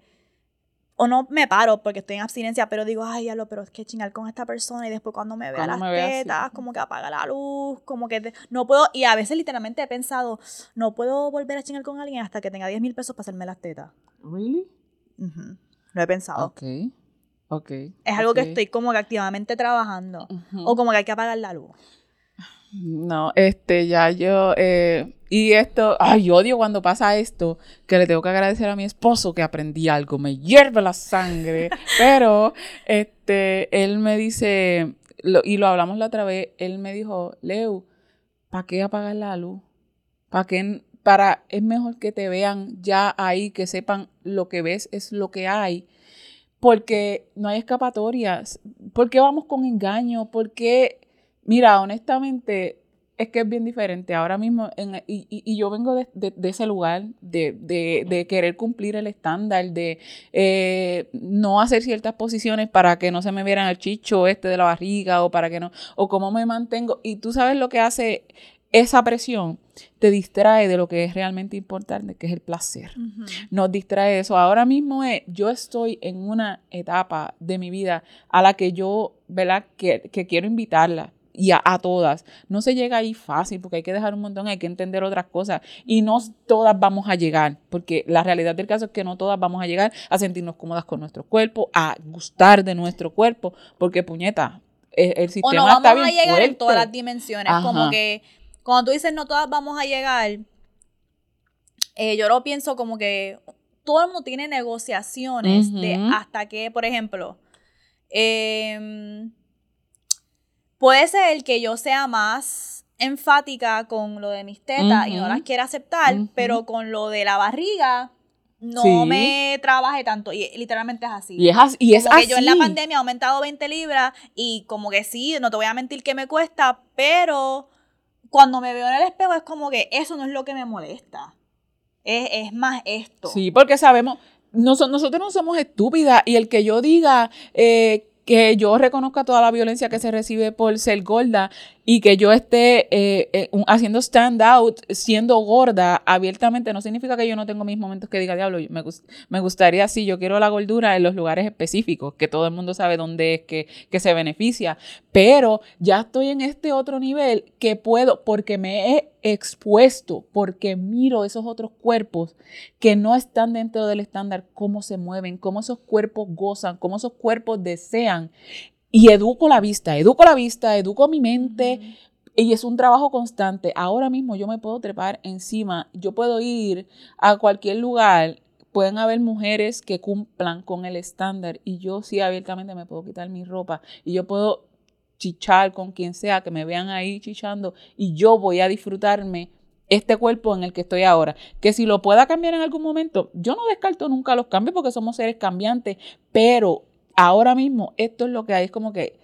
o no me paro porque estoy en abstinencia, pero digo, ay, diablo, pero es que chingar con esta persona y después cuando me vea Cuando las me vea así. tetas, como que apaga la luz, como que te- no puedo, y a veces literalmente he pensado, no puedo volver a chingar con alguien hasta que tenga 10 mil pesos para hacerme las tetas. ¿Really? Ujú, Lo he pensado. Ok. Ok. Es algo que estoy como que activamente trabajando. O como que hay que apagar la luz. No, este, ya yo, eh, y esto, ay, odio cuando pasa esto, que le tengo que agradecer a mi esposo que aprendí algo, me hierve la sangre, [laughs] pero, este, él me dice, lo- y lo hablamos la otra vez, él me dijo, Leo, ¿para qué apagar la luz? ¿Para qué? Para, es mejor que te vean ya ahí, que sepan lo que ves es lo que hay, porque no hay escapatorias, ¿por qué vamos con engaño? ¿Por qué? Mira, honestamente, es que es bien diferente. Ahora mismo, y, y- yo vengo de, de- ese lugar, de, de- de querer cumplir el estándar, de eh, no hacer ciertas posiciones para que no se me vieran el chicho este de la barriga o para que no, o cómo me mantengo. Y tú sabes lo que hace esa presión, te distrae de lo que es realmente importante, que es el placer nos distrae de eso. Ahora mismo es, yo estoy en una etapa de mi vida a la que yo, ¿verdad? Que, que quiero invitarla y a, a todas. No se llega ahí fácil porque hay que dejar un montón, hay que entender otras cosas y no todas vamos a llegar, porque la realidad del caso es que no todas vamos a llegar a sentirnos cómodas con nuestro cuerpo, a gustar de nuestro cuerpo, porque puñeta, el, el O sistema no vamos está a llegar en todas las dimensiones. Como que cuando tú dices no todas vamos a llegar, eh, yo lo pienso como que todo el mundo tiene negociaciones de hasta que, por ejemplo, em, puede ser que yo sea más enfática con lo de mis tetas y no las quiera aceptar, pero con lo de la barriga no Sí. me trabaje tanto. Y literalmente es así. Y es así. Y es así. yo en la pandemia he aumentado 20 libras y como que sí, no te voy a mentir que me cuesta, pero cuando me veo en el espejo es como que eso no es lo que me molesta. Es, es más esto. Sí, porque sabemos, noso- nosotros no somos estúpidas y el que yo diga eh, que yo reconozca toda la violencia que se recibe por ser gorda y que yo esté eh, eh, haciendo stand out siendo gorda abiertamente no significa que yo no tengo mis momentos que diga diablo me, gus- me gustaría sí yo quiero la gordura en los lugares específicos que todo el mundo sabe dónde es que se beneficia pero ya estoy en este otro nivel que puedo porque me he expuesto porque miro esos otros cuerpos que no están dentro del estándar, cómo se mueven, cómo esos cuerpos gozan, cómo esos cuerpos desean. Y educo la vista, educo la vista, educo mi mente. Y es un trabajo constante. Ahora mismo yo me puedo trepar encima, yo puedo ir a cualquier lugar, pueden haber mujeres que cumplan con el estándar y yo sí abiertamente me puedo quitar mi ropa y yo puedo chichar con quien sea, que me vean ahí chichando y yo voy a disfrutarme este cuerpo en el que estoy ahora. Que si lo pueda cambiar en algún momento, yo no descarto nunca los cambios porque somos seres cambiantes, pero ahora mismo esto es lo que hay, es como que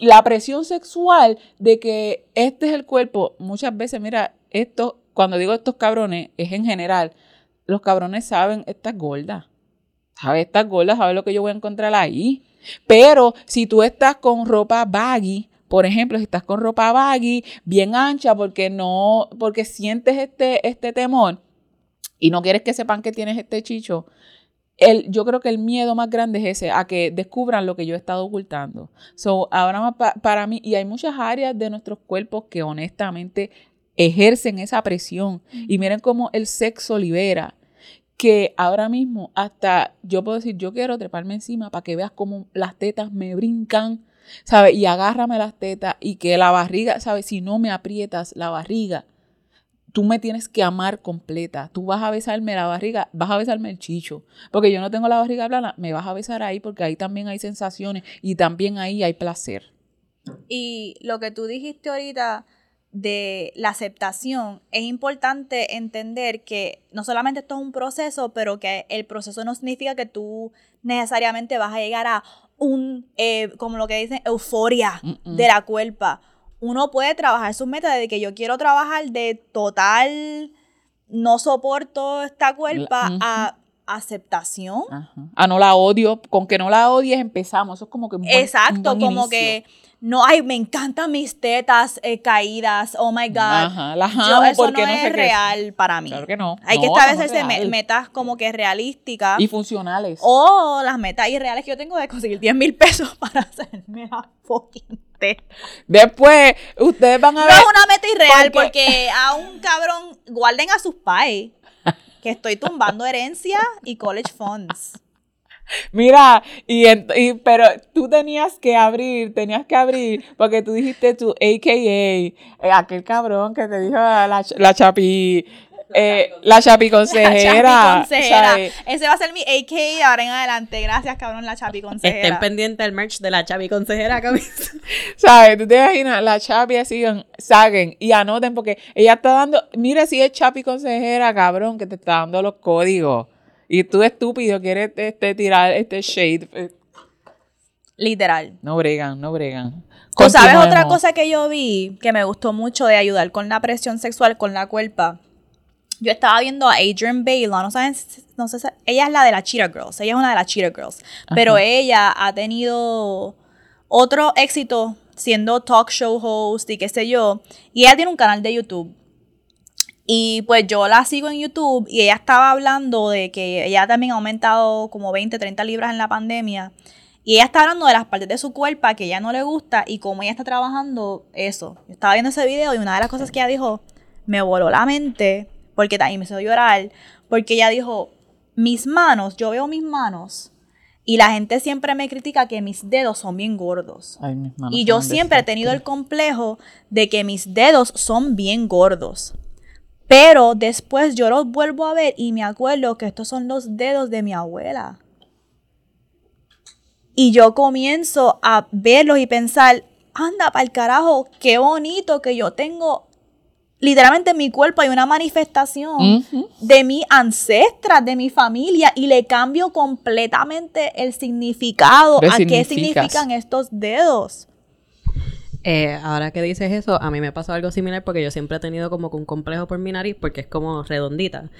la presión sexual de que este es el cuerpo, muchas veces, mira, esto, cuando digo estos cabrones, es en general, los cabrones saben, esta es gorda, sabe, esta es gorda, sabe lo que yo voy a encontrar ahí. Pero si tú estás con ropa baggy, por ejemplo, si estás con ropa baggy, bien ancha, porque no, porque sientes este, este temor y no quieres que sepan que tienes este chicho, el, yo creo que el miedo más grande es ese, a que descubran lo que yo he estado ocultando. So, ahora más pa- para mí, y hay muchas áreas de nuestros cuerpos que honestamente ejercen esa presión. Y miren cómo el sexo libera. Que ahora mismo hasta yo puedo decir, yo quiero treparme encima para que veas cómo las tetas me brincan, ¿sabes? Y agárrame las tetas y que la barriga, ¿sabes? Si no me aprietas la barriga, tú me tienes que amar completa. Tú vas a besarme la barriga, vas a besarme el chicho. Porque yo no tengo la barriga plana, me vas a besar ahí porque ahí también hay sensaciones y también ahí hay placer. Y lo que tú dijiste ahorita de la aceptación, es importante entender que no solamente esto es un proceso, pero que el proceso no significa que tú necesariamente vas a llegar a un, eh, como lo que dicen, euforia Mm-mm. de la cuerpa. Uno puede trabajar sus metas de que yo quiero trabajar de total, no soporto esta cuerpa, ujú. a aceptación. Ajá. Ah, no la odio. Con que no la odies empezamos. Eso es como que un buen, un Exacto, buen como inicio. que no, ay, me encantan mis tetas eh, caídas, oh my God. Ajá, las Yo, amo eso porque no, no es sé qué. real para mí. Claro que no. Hay que No, no establecerse metas como que realísticas. Y funcionales. o las metas irreales que yo tengo de conseguir 10 mil pesos [laughs] para hacerme la fucking teta. Después, ustedes van a No ver. es una meta irreal Porque- porque a un cabrón, guarden a sus pais. Que estoy tumbando herencia y college funds. Mira, y, en- y- pero tú tenías que abrir, tenías que abrir, porque tú dijiste tu AKA, eh, aquel cabrón que te dijo la, la chapi, eh, la chapi consejera. La chapi consejera. ¿sabes? Ese va a ser mi AK de ahora en adelante. Gracias, cabrón, la chapi consejera. Estén pendientes del merch de la Chavi Consejera, camisa. [laughs] ¿Sabes? Tú te imaginas, la chapi así, en- saquen y anoten, porque ella está dando, mira si es chapi consejera, cabrón, que te está dando los códigos. Y tú, estúpido, quieres este, tirar este shade. eh, Literal. No bregan, no bregan. ¿Tú sabes otra cosa que yo vi que me gustó mucho de ayudar con la presión sexual con la cuerpa? Yo estaba viendo a Adrian Bailon, no saben, no sé, si- ella es la de la Cheetah Girls, ella es una de las Cheetah Girls, pero ella ha tenido otro éxito siendo talk show host y qué sé yo, y ella tiene un canal de YouTube. Y pues yo la sigo en YouTube y ella estaba hablando de que ella también ha aumentado como 20, 30 libras en la pandemia. Y ella está hablando de las partes de su cuerpo que ella no le gusta y cómo ella está trabajando eso. Yo estaba viendo ese video y una de las cosas que ella dijo me voló la mente porque también me hizo llorar. Porque ella dijo, mis manos, yo veo mis manos y la gente siempre me critica que mis dedos son bien gordos. Ay, mis manos Y yo siempre he tenido el complejo de que mis dedos son bien gordos. Pero después yo los vuelvo a ver y me acuerdo que estos son los dedos de mi abuela. Y yo comienzo a verlos y pensar, anda para el carajo, qué bonito que yo tengo. Literalmente en mi cuerpo hay una manifestación de mi ancestra, de mi familia, y le cambio completamente el significado a qué significan estos dedos. Eh, ahora que dices eso, a mí me pasó algo similar porque yo siempre he tenido como que un complejo por mi nariz porque es como redondita.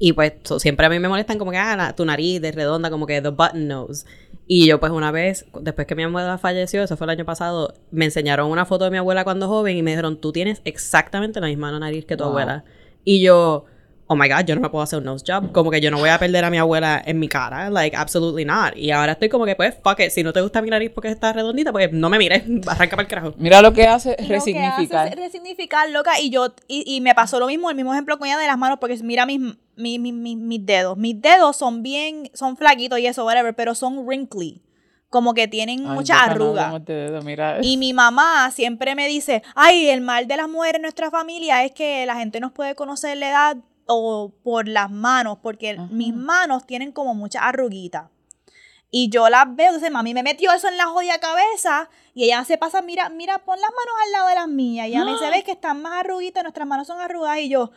Y pues so, siempre a mí me molestan como que, ah, la- tu nariz de redonda, como que the button nose. Y yo pues una vez, después que mi abuela falleció, eso fue el año pasado, me enseñaron una foto de mi abuela cuando joven y me dijeron, tú tienes exactamente la misma nariz que tu Wow. abuela. Y yo, oh my god, yo no me puedo hacer un nose job. Como que yo no voy a perder a mi abuela en mi cara. Like, absolutely not. Y ahora estoy como que, pues, fuck it. Si no te gusta mi nariz porque está redondita, pues no me mires. [laughs] Arranca para el carajo. Mira lo que hace lo que resignificar. hace es resignificar, loca. Y yo, y, y me pasó lo mismo, el mismo ejemplo con ella de las manos, porque mira mis, mi- mi- mi- mis dedos. Mis dedos son bien, son flaquitos y eso, whatever, pero son wrinkly. Como que tienen Ay, dedo, mira. Y mi mamá siempre me dice, ay, el mal de las mujeres en nuestra familia es que la gente nos puede conocer la edad o por las manos, porque mis manos tienen como muchas arruguitas. Y yo las veo, entonces mami me metió eso en la jodida cabeza y ella se pasa, mira, mira, pon las manos al lado de las mías. Y ella me dice, [gasps] ves que están más arruguitas, nuestras manos son arrugadas. Y yo,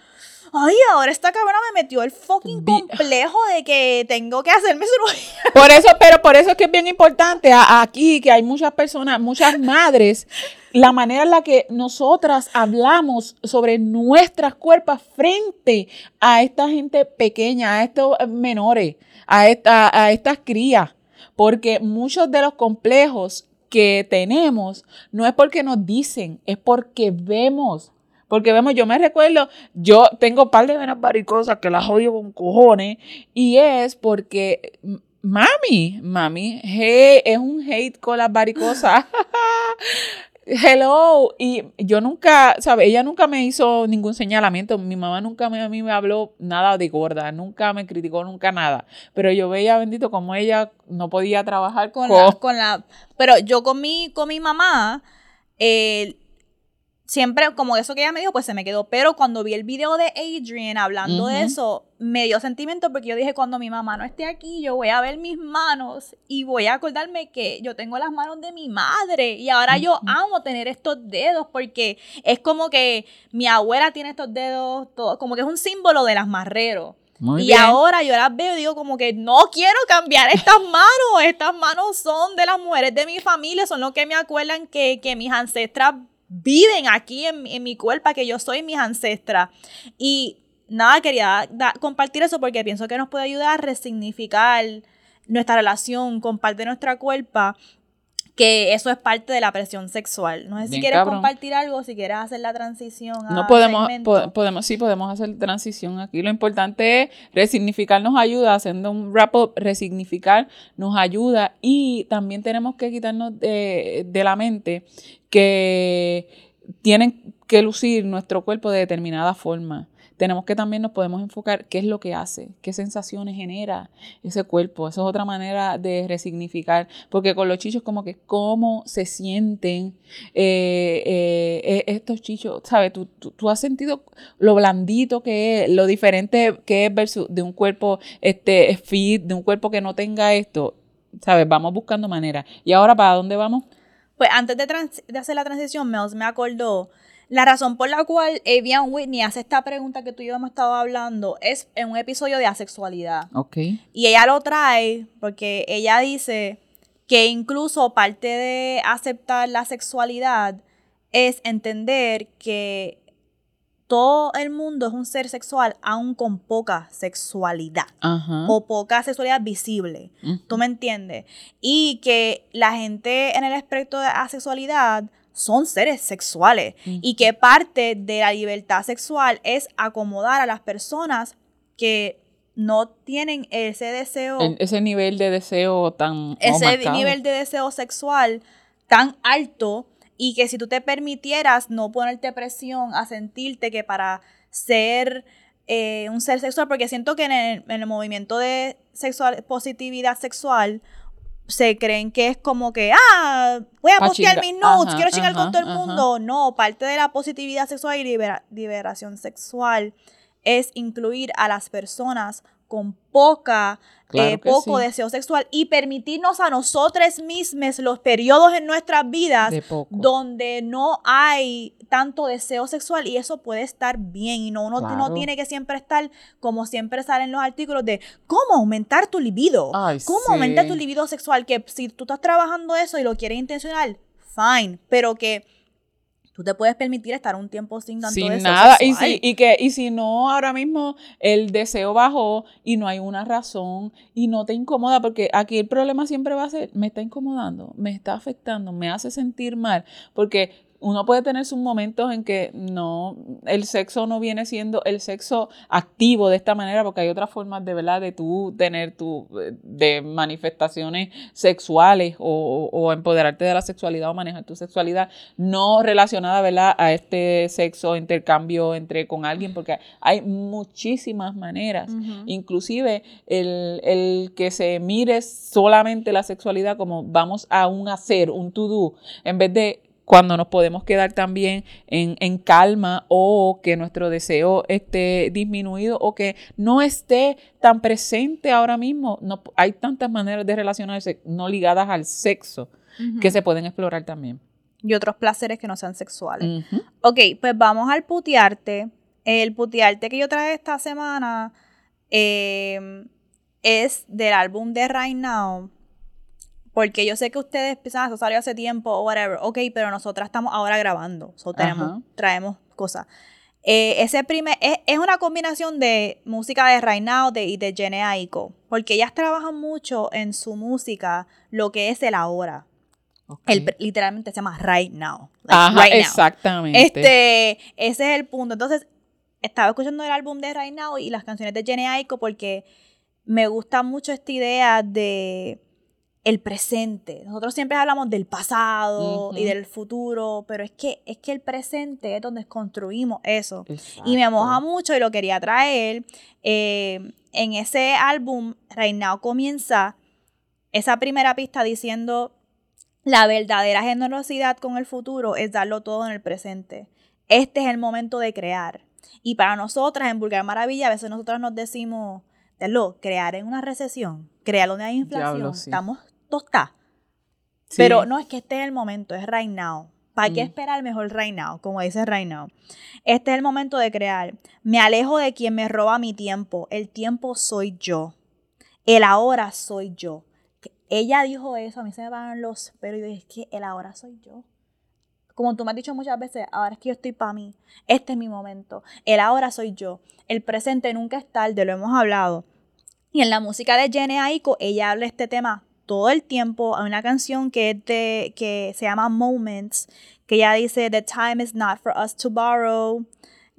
ay, ahora esta cabrona me metió el fucking complejo de que tengo que hacerme cirugía. Por eso, pero por eso es que es bien importante a- aquí que hay muchas personas, muchas madres, la manera en la que nosotras hablamos sobre nuestras cuerpos frente a esta gente pequeña, a estos menores, a, esta, a estas crías. Porque muchos de los complejos que tenemos no es porque nos dicen, es porque vemos. Porque vemos, yo me recuerdo, yo tengo un par de venas varicosas que las odio con cojones, y es porque mami, mami, hey, es un hate con las varicosas. [laughs] Hello, y yo nunca, ¿sabes? Ella nunca me hizo ningún señalamiento. Mi mamá nunca me, a mí me habló nada de gorda, nunca me criticó, nunca nada. Pero yo veía, bendito, como ella no podía trabajar con con, la, con la pero yo con mi con mi mamá eh, siempre como eso que ella me dijo pues se me quedó pero cuando vi el video de Adrian hablando de eso me dio sentimiento porque yo dije cuando mi mamá no esté aquí yo voy a ver mis manos y voy a acordarme que yo tengo las manos de mi madre y ahora yo amo tener estos dedos porque es como que mi abuela tiene estos dedos todo, como que es un símbolo de las marreros Muy y bien. ahora yo las veo y digo como que no quiero cambiar estas [laughs] manos. Estas manos son de las mujeres de mi familia, son lo que me acuerdan que, que mis ancestras viven aquí en, mi- en mi cuerpo, que yo soy mis ancestras. Y nada, quería da- compartir eso porque pienso que nos puede ayudar a resignificar nuestra relación con parte de nuestra cuerpo, que eso es parte de la presión sexual. No sé si Bien quieres cabrón. compartir algo, si quieres hacer la transición. No a podemos, segmento. po- podemos, sí podemos hacer transición aquí. Lo importante es resignificar nos ayuda, haciendo un wrap up, resignificar nos ayuda y también tenemos que quitarnos de, de la mente que tienen que lucir nuestro cuerpo de determinada forma. Tenemos que también nos podemos enfocar qué es lo que hace, qué sensaciones genera ese cuerpo. Eso es otra manera de resignificar, porque con los chichos como que cómo se sienten eh, eh, eh, estos chichos, ¿sabes? Tú, tú, tú has sentido lo blandito que es, lo diferente que es versus de un cuerpo este, fit, de un cuerpo que no tenga esto, ¿sabes? Vamos buscando maneras. ¿Y ahora para dónde vamos? Pues antes de, trans- de hacer la transición, me acordó la razón por la cual Evian Whitney hace esta pregunta que tú y yo hemos estado hablando es en un episodio de asexualidad. Ok. Y ella lo trae porque ella dice que incluso parte de aceptar la sexualidad es entender que todo el mundo es un ser sexual, aun con poca sexualidad Ajá. o poca sexualidad visible. ¿Tú me entiendes? Y que la gente en el espectro de asexualidad son seres sexuales y que parte de la libertad sexual es acomodar a las personas que no tienen ese deseo, El- ese nivel de deseo tan ese marcado. nivel de deseo sexual tan alto y que si tú te permitieras no ponerte presión a sentirte que para ser eh, un ser sexual, porque siento que en el, en el movimiento de sexual, positividad sexual se creen que es como que, ah, voy a postear mis notes, ajá, quiero chingar con todo el ajá. mundo. No, parte de la positividad sexual y libera- liberación sexual es incluir a las personas con poca, Claro eh, poco sí. deseo sexual y permitirnos a nosotros mismos los periodos en nuestras vidas donde no hay tanto deseo sexual y eso puede estar bien y no uno no tiene que siempre estar como siempre salen los artículos de cómo aumentar tu libido, Ay, cómo sí. aumentar tu libido sexual, que si tú estás trabajando eso y lo quieres intencional, fine, pero que tú te puedes permitir estar un tiempo sin tanto sin deseo nada. y si, y que y si no ahora mismo el deseo bajó y no hay una razón y no te incomoda porque aquí el problema siempre va a ser me está incomodando me está afectando me hace sentir mal porque uno puede tener sus momentos en que no, el sexo no viene siendo el sexo activo de esta manera, porque hay otras formas de verdad de tú tener tu, de manifestaciones sexuales o, o empoderarte de la sexualidad o manejar tu sexualidad no relacionada, ¿verdad? A este sexo, intercambio entre con alguien, porque hay muchísimas maneras. Inclusive el, el que se mire solamente la sexualidad como vamos a un hacer, un to do, en vez de cuando nos podemos quedar también en, en calma o que nuestro deseo esté disminuido o que no esté tan presente ahora mismo. No, hay tantas maneras de relacionarse no ligadas al sexo que se pueden explorar también. Y otros placeres que no sean sexuales. Ujú. Ok, pues vamos al putearte. El putearte que yo traje esta semana eh, es del álbum de Right Now. Porque yo sé que ustedes piensan, eso salió hace tiempo o whatever. Ok, pero nosotras estamos ahora grabando. So tenemos, Ajá. traemos cosas. Eh, ese primer, es, es una combinación de música de Right Now de, y de Jene Aiko. Porque ellas trabajan mucho en su música lo que es el ahora. El, literalmente se llama Right Now. like, Ajá, right now. exactamente. Este, ese es el punto. Entonces, estaba escuchando el álbum de Right Now y las canciones de Jenny Aiko porque me gusta mucho esta idea de el presente. Nosotros siempre hablamos del pasado y del futuro, pero es que, es que el presente es donde construimos eso. Exacto. Y me moja mucho y lo quería traer. Eh, en ese álbum, Now comienza esa primera pista diciendo la verdadera generosidad con el futuro es darlo todo en el presente. Este es el momento de crear. Y para nosotras, en Vulgar Maravilla, a veces nosotras nos decimos, lo crear en una recesión, crear donde hay inflación, Diablo, sí. estamos tostadas. Sí. Pero no es que este es el momento, es right now. ¿Para qué Mm. esperar mejor right now? Como dice right now. Este es el momento de crear. Me alejo de quien me roba mi tiempo. El tiempo soy yo. El ahora soy yo. Que Ella dijo eso, a mí se me van los pero yo dije, es que el ahora soy yo. Como tú me has dicho muchas veces, ahora es que yo estoy para mí. Este es mi momento. El ahora soy yo. El presente nunca es tarde, lo hemos hablado. Y en la música de Jenny Aiko, ella habla este tema todo el tiempo. Hay una canción que, es de, que se llama Moments, que ella dice, The time is not for us to borrow.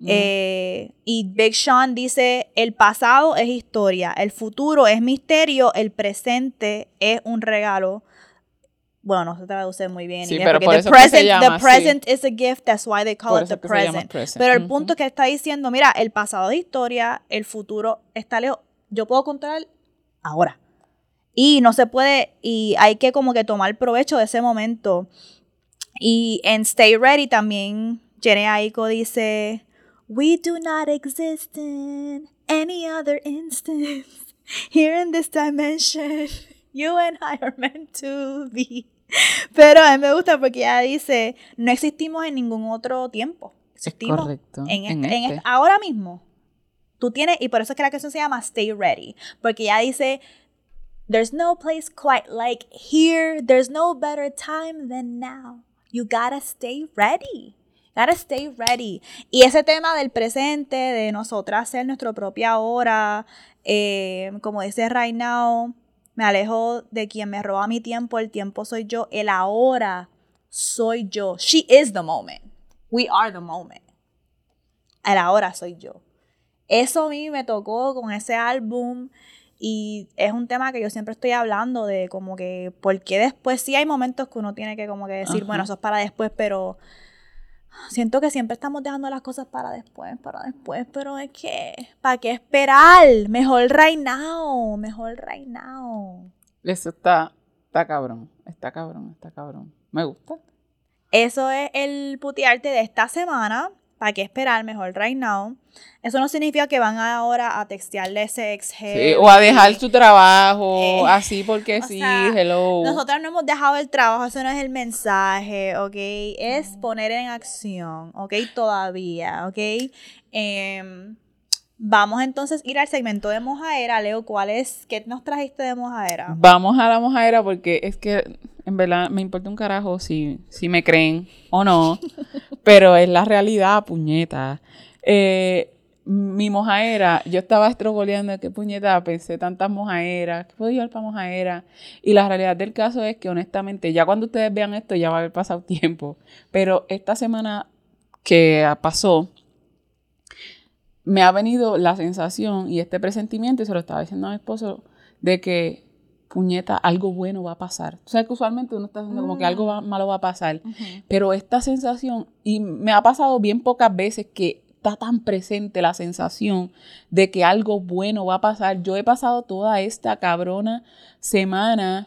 Eh, y Big Sean dice, el pasado es historia, el futuro es misterio, el presente es un regalo. Bueno, no se traduce muy bien. en Sí, pero por the eso es que se present, llama the present is a gift, that's why they call Por it the present. present. Pero el Ujú. punto es que está diciendo, mira, el pasado es historia, el futuro está lejos. Yo puedo controlar ahora. Y no se puede, y hay que como que tomar provecho de ese momento. Y en Stay Ready también, Jenny Aiko dice, We do not exist in any other instance. [laughs] Here in this dimension, [laughs] you and I are meant to be. [laughs] Pero a mí me gusta porque ella dice, no existimos en ningún otro tiempo. Existimos correcto, en, en este- en este. este- ahora mismo. Tú tienes, y por eso es que la canción se llama Stay Ready. Porque ella dice, There's no place quite like here. There's no better time than now. You gotta stay ready. Gotta stay ready. Y ese tema del presente, de nosotras ser nuestra propia hora, eh, como dice right now, me alejo de quien me roba mi tiempo, el tiempo soy yo, el ahora soy yo. She is the moment. We are the moment. El ahora soy yo. Eso a mí me tocó con ese álbum y es un tema que yo siempre estoy hablando de como que, porque después sí hay momentos que uno tiene que como que decir, Ajá. bueno, eso es para después, pero siento que siempre estamos dejando las cosas para después, para después, pero es que, ¿para qué esperar? Mejor right now, mejor right now. Eso está, está cabrón, está cabrón, está cabrón. Me gusta. Eso es el putearte de esta semana. ¿Para qué esperar? Mejor right now. Eso no significa que van ahora a textearle ese ex Sí, o a dejar su trabajo, Eh, así porque sí, sea, hello. Nosotras no hemos dejado el trabajo, eso no es el mensaje, ¿ok? Es poner en acción, ¿ok? Todavía, ¿ok? Em, vamos entonces a ir al segmento de mojaera. Leo, ¿cuál es? ¿Qué nos trajiste de mojaera? Vamos a la mojadera porque es que en verdad me importa un carajo si, si me creen o no. [laughs] Pero es la realidad, puñeta. Eh, mi mojaera, yo estaba estrogoleando que puñeta, pensé tantas mojaeras, que puedo llevar para mojaera. Y la realidad del caso es que honestamente, ya cuando ustedes vean esto, ya va a haber pasado tiempo. Pero esta semana que pasó, me ha venido la sensación y este presentimiento, y se lo estaba diciendo a mi esposo, de que, puñeta, algo bueno va a pasar. O sea, que usualmente uno está diciendo como que algo va- malo va a pasar, pero esta sensación, y me ha pasado bien pocas veces que está tan presente la sensación de que algo bueno va a pasar. Yo he pasado toda esta cabrona semana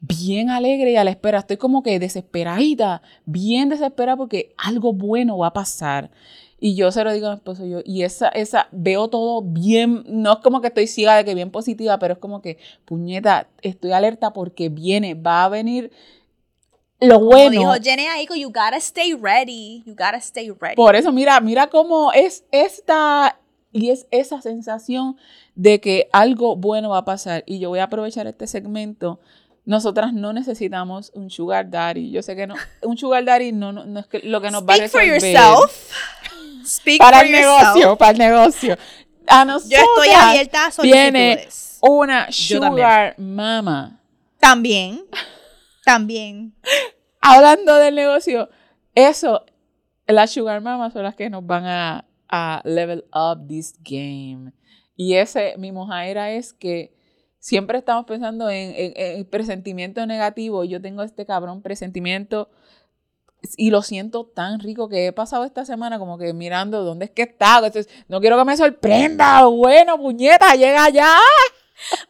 bien alegre y a la espera. Estoy como que desesperadita, bien desesperada porque algo bueno va a pasar. Y yo se lo digo a mi esposo, yo, y esa, esa, veo todo bien, no es como que estoy ciega de que bien positiva, pero es como que, puñeta, estoy alerta porque viene, va a venir lo Como bueno. dijo Jenny Aiko, you gotta stay ready. You gotta stay ready. Por eso, mira, mira cómo es esta y es esa sensación de que algo bueno va a pasar. Y yo voy a aprovechar este segmento. Nosotras no necesitamos un sugar daddy. Yo sé que no, un sugar daddy no, no, no es que lo que nos va a Speak for resolver. yourself. Speak Para el yourself. negocio, para el negocio. A nosotras Yo estoy abierta a viene solicitudes. una sugar mama. También. También. hablando del negocio, eso, las sugar mamas son las que nos van a, a level up this game. Y ese, mi mojaera es que siempre estamos pensando en, en- en presentimiento negativo. Yo tengo este cabrón presentimiento y lo siento tan rico que he pasado esta semana como que mirando dónde es que está. No quiero que me sorprenda. Bueno, puñeta, llega ya.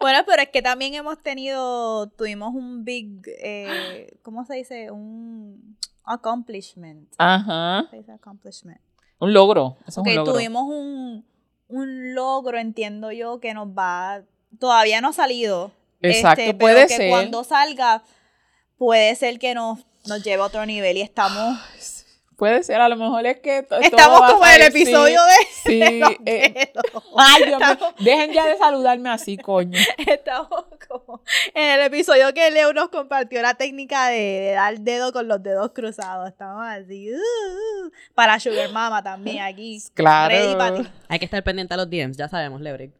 Bueno, pero es que también hemos tenido, tuvimos un big, eh, ¿cómo se dice? Un accomplishment. Ajá. ¿Se dice accomplishment? Un logro. Eso es un logro. tuvimos un, un logro, entiendo yo, que nos va, todavía no ha salido. Exacto, Este, puede pero que ser. cuando salga, puede ser que nos, nos lleve a otro nivel y estamos, Puede ser, a lo mejor es que estamos como en el sí, episodio de, Sí, [laughs] de eh, ay, Dios mío, Estamos- dejen ya de saludarme así, coño. [laughs] Estamos como en el episodio que Leo nos compartió la técnica de, de dar dedo con los dedos cruzados. Estamos así. uh, para Sugar Mama también aquí. Claro. Ready para ti. Hay que estar pendiente a los DMs, ya sabemos, Lebrick.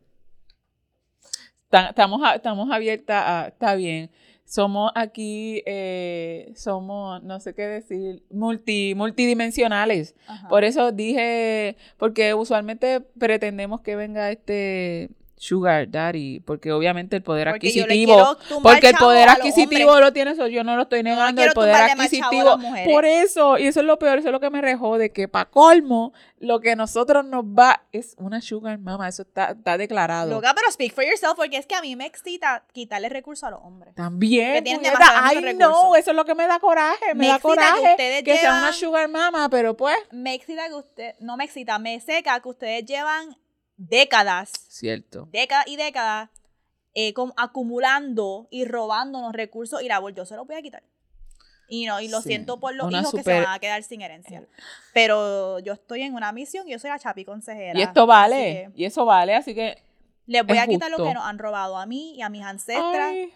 Ta- Estamos, estamos abiertas a, está bien. Somos aquí, eh, somos, no sé qué decir, multi, multidimensionales. Ajá. Por eso dije, porque usualmente pretendemos que venga este Sugar Daddy, porque obviamente el poder Porque adquisitivo, porque el poder adquisitivo lo tiene eso, yo no lo estoy negando, el poder adquisitivo, por eso, y eso es lo peor, eso es lo que me rejó, de que para colmo, lo que a nosotros nos va es una Sugar Mama, eso está, está declarado. Loca, pero speak for yourself, porque es que a mí me excita quitarle recursos a los hombres. También, que ay no, eso es lo que me da coraje, me, Me da que coraje ustedes que sea una Sugar Mama, pero pues, Me excita que usted, no me excita, me seca que ustedes llevan décadas, cierto. décadas y décadas eh, com- acumulando y robándonos recursos y la yo se los voy a quitar. Y no, y lo Sí, siento por los una hijos que se van a quedar sin herencia. Pero yo estoy en una misión y yo soy la chapi consejera. Y esto vale, que y eso vale, así que Les voy a quitar lo que nos han robado a mí y a mis ancestras. Ay,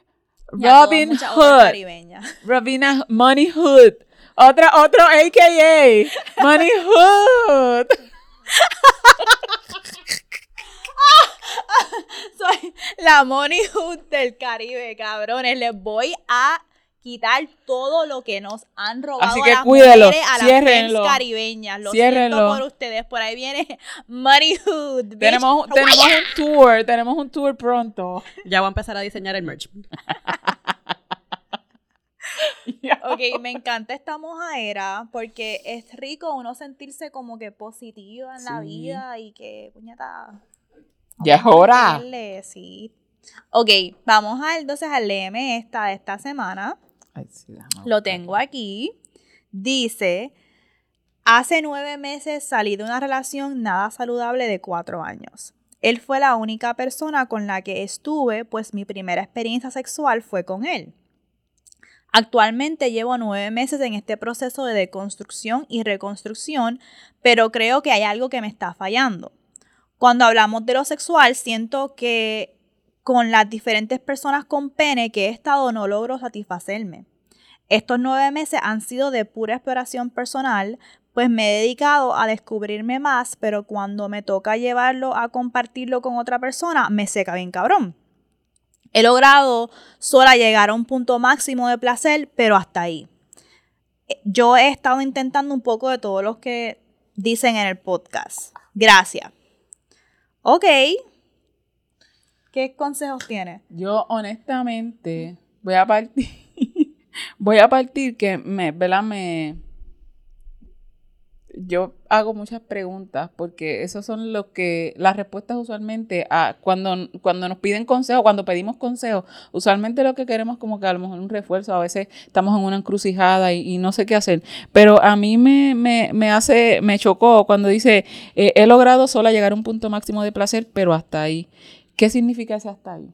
Robin Hood. [laughs] Robina Money Hood. Otra, otro AKA. Money Hood. [laughs] [laughs] Soy la Money Hood del Caribe, cabrones. Les voy a quitar todo lo que nos han robado Así a que las cuídelo, mujeres, a las ciérrenlo. femmes caribeñas. Lo Ciérrenlo. siento por ustedes. Por ahí viene [laughs] Money Hood. bitch. Tenemos, tenemos un tour, tenemos un tour pronto. Ya voy a empezar a diseñar el merch. [laughs] Ok, me encanta esta mojaera porque es rico uno sentirse como que positiva en la vida y que, puñeta. Ya es hora. meterle, sí. Ok, vamos a entonces al leeme esta de esta semana. Ay, sí, déjame Lo tengo aquí. Dice, hace nueve meses salí de una relación nada saludable de cuatro años. Él fue la única persona con la que estuve, pues mi primera experiencia sexual fue con él. Actualmente llevo nueve meses en este proceso de deconstrucción y reconstrucción, pero creo que hay algo que me está fallando. Cuando hablamos de lo sexual, siento que con las diferentes personas con pene que he estado no logro satisfacerme. Estos nueve meses han sido de pura exploración personal, pues me he dedicado a descubrirme más, pero cuando me toca llevarlo a compartirlo con otra persona, me seca bien cabrón. He logrado sola llegar a un punto máximo de placer, pero hasta ahí. Eh, yo he estado intentando un poco de todo lo que dicen en el podcast. Gracias. Ok. ¿Qué consejos tienes? Yo honestamente voy a partir, [laughs] voy a partir que me, ¿verdad? Me, yo hago muchas preguntas porque esas son lo que las respuestas usualmente a cuando, cuando nos piden consejo, cuando pedimos consejo, usualmente lo que queremos como que a lo mejor un refuerzo, a veces estamos en una encrucijada y, no sé qué hacer. Pero a mí me, me, hace, me chocó cuando dice, eh, he logrado sola llegar a un punto máximo de placer, pero hasta ahí. ¿Qué significa ese hasta ahí?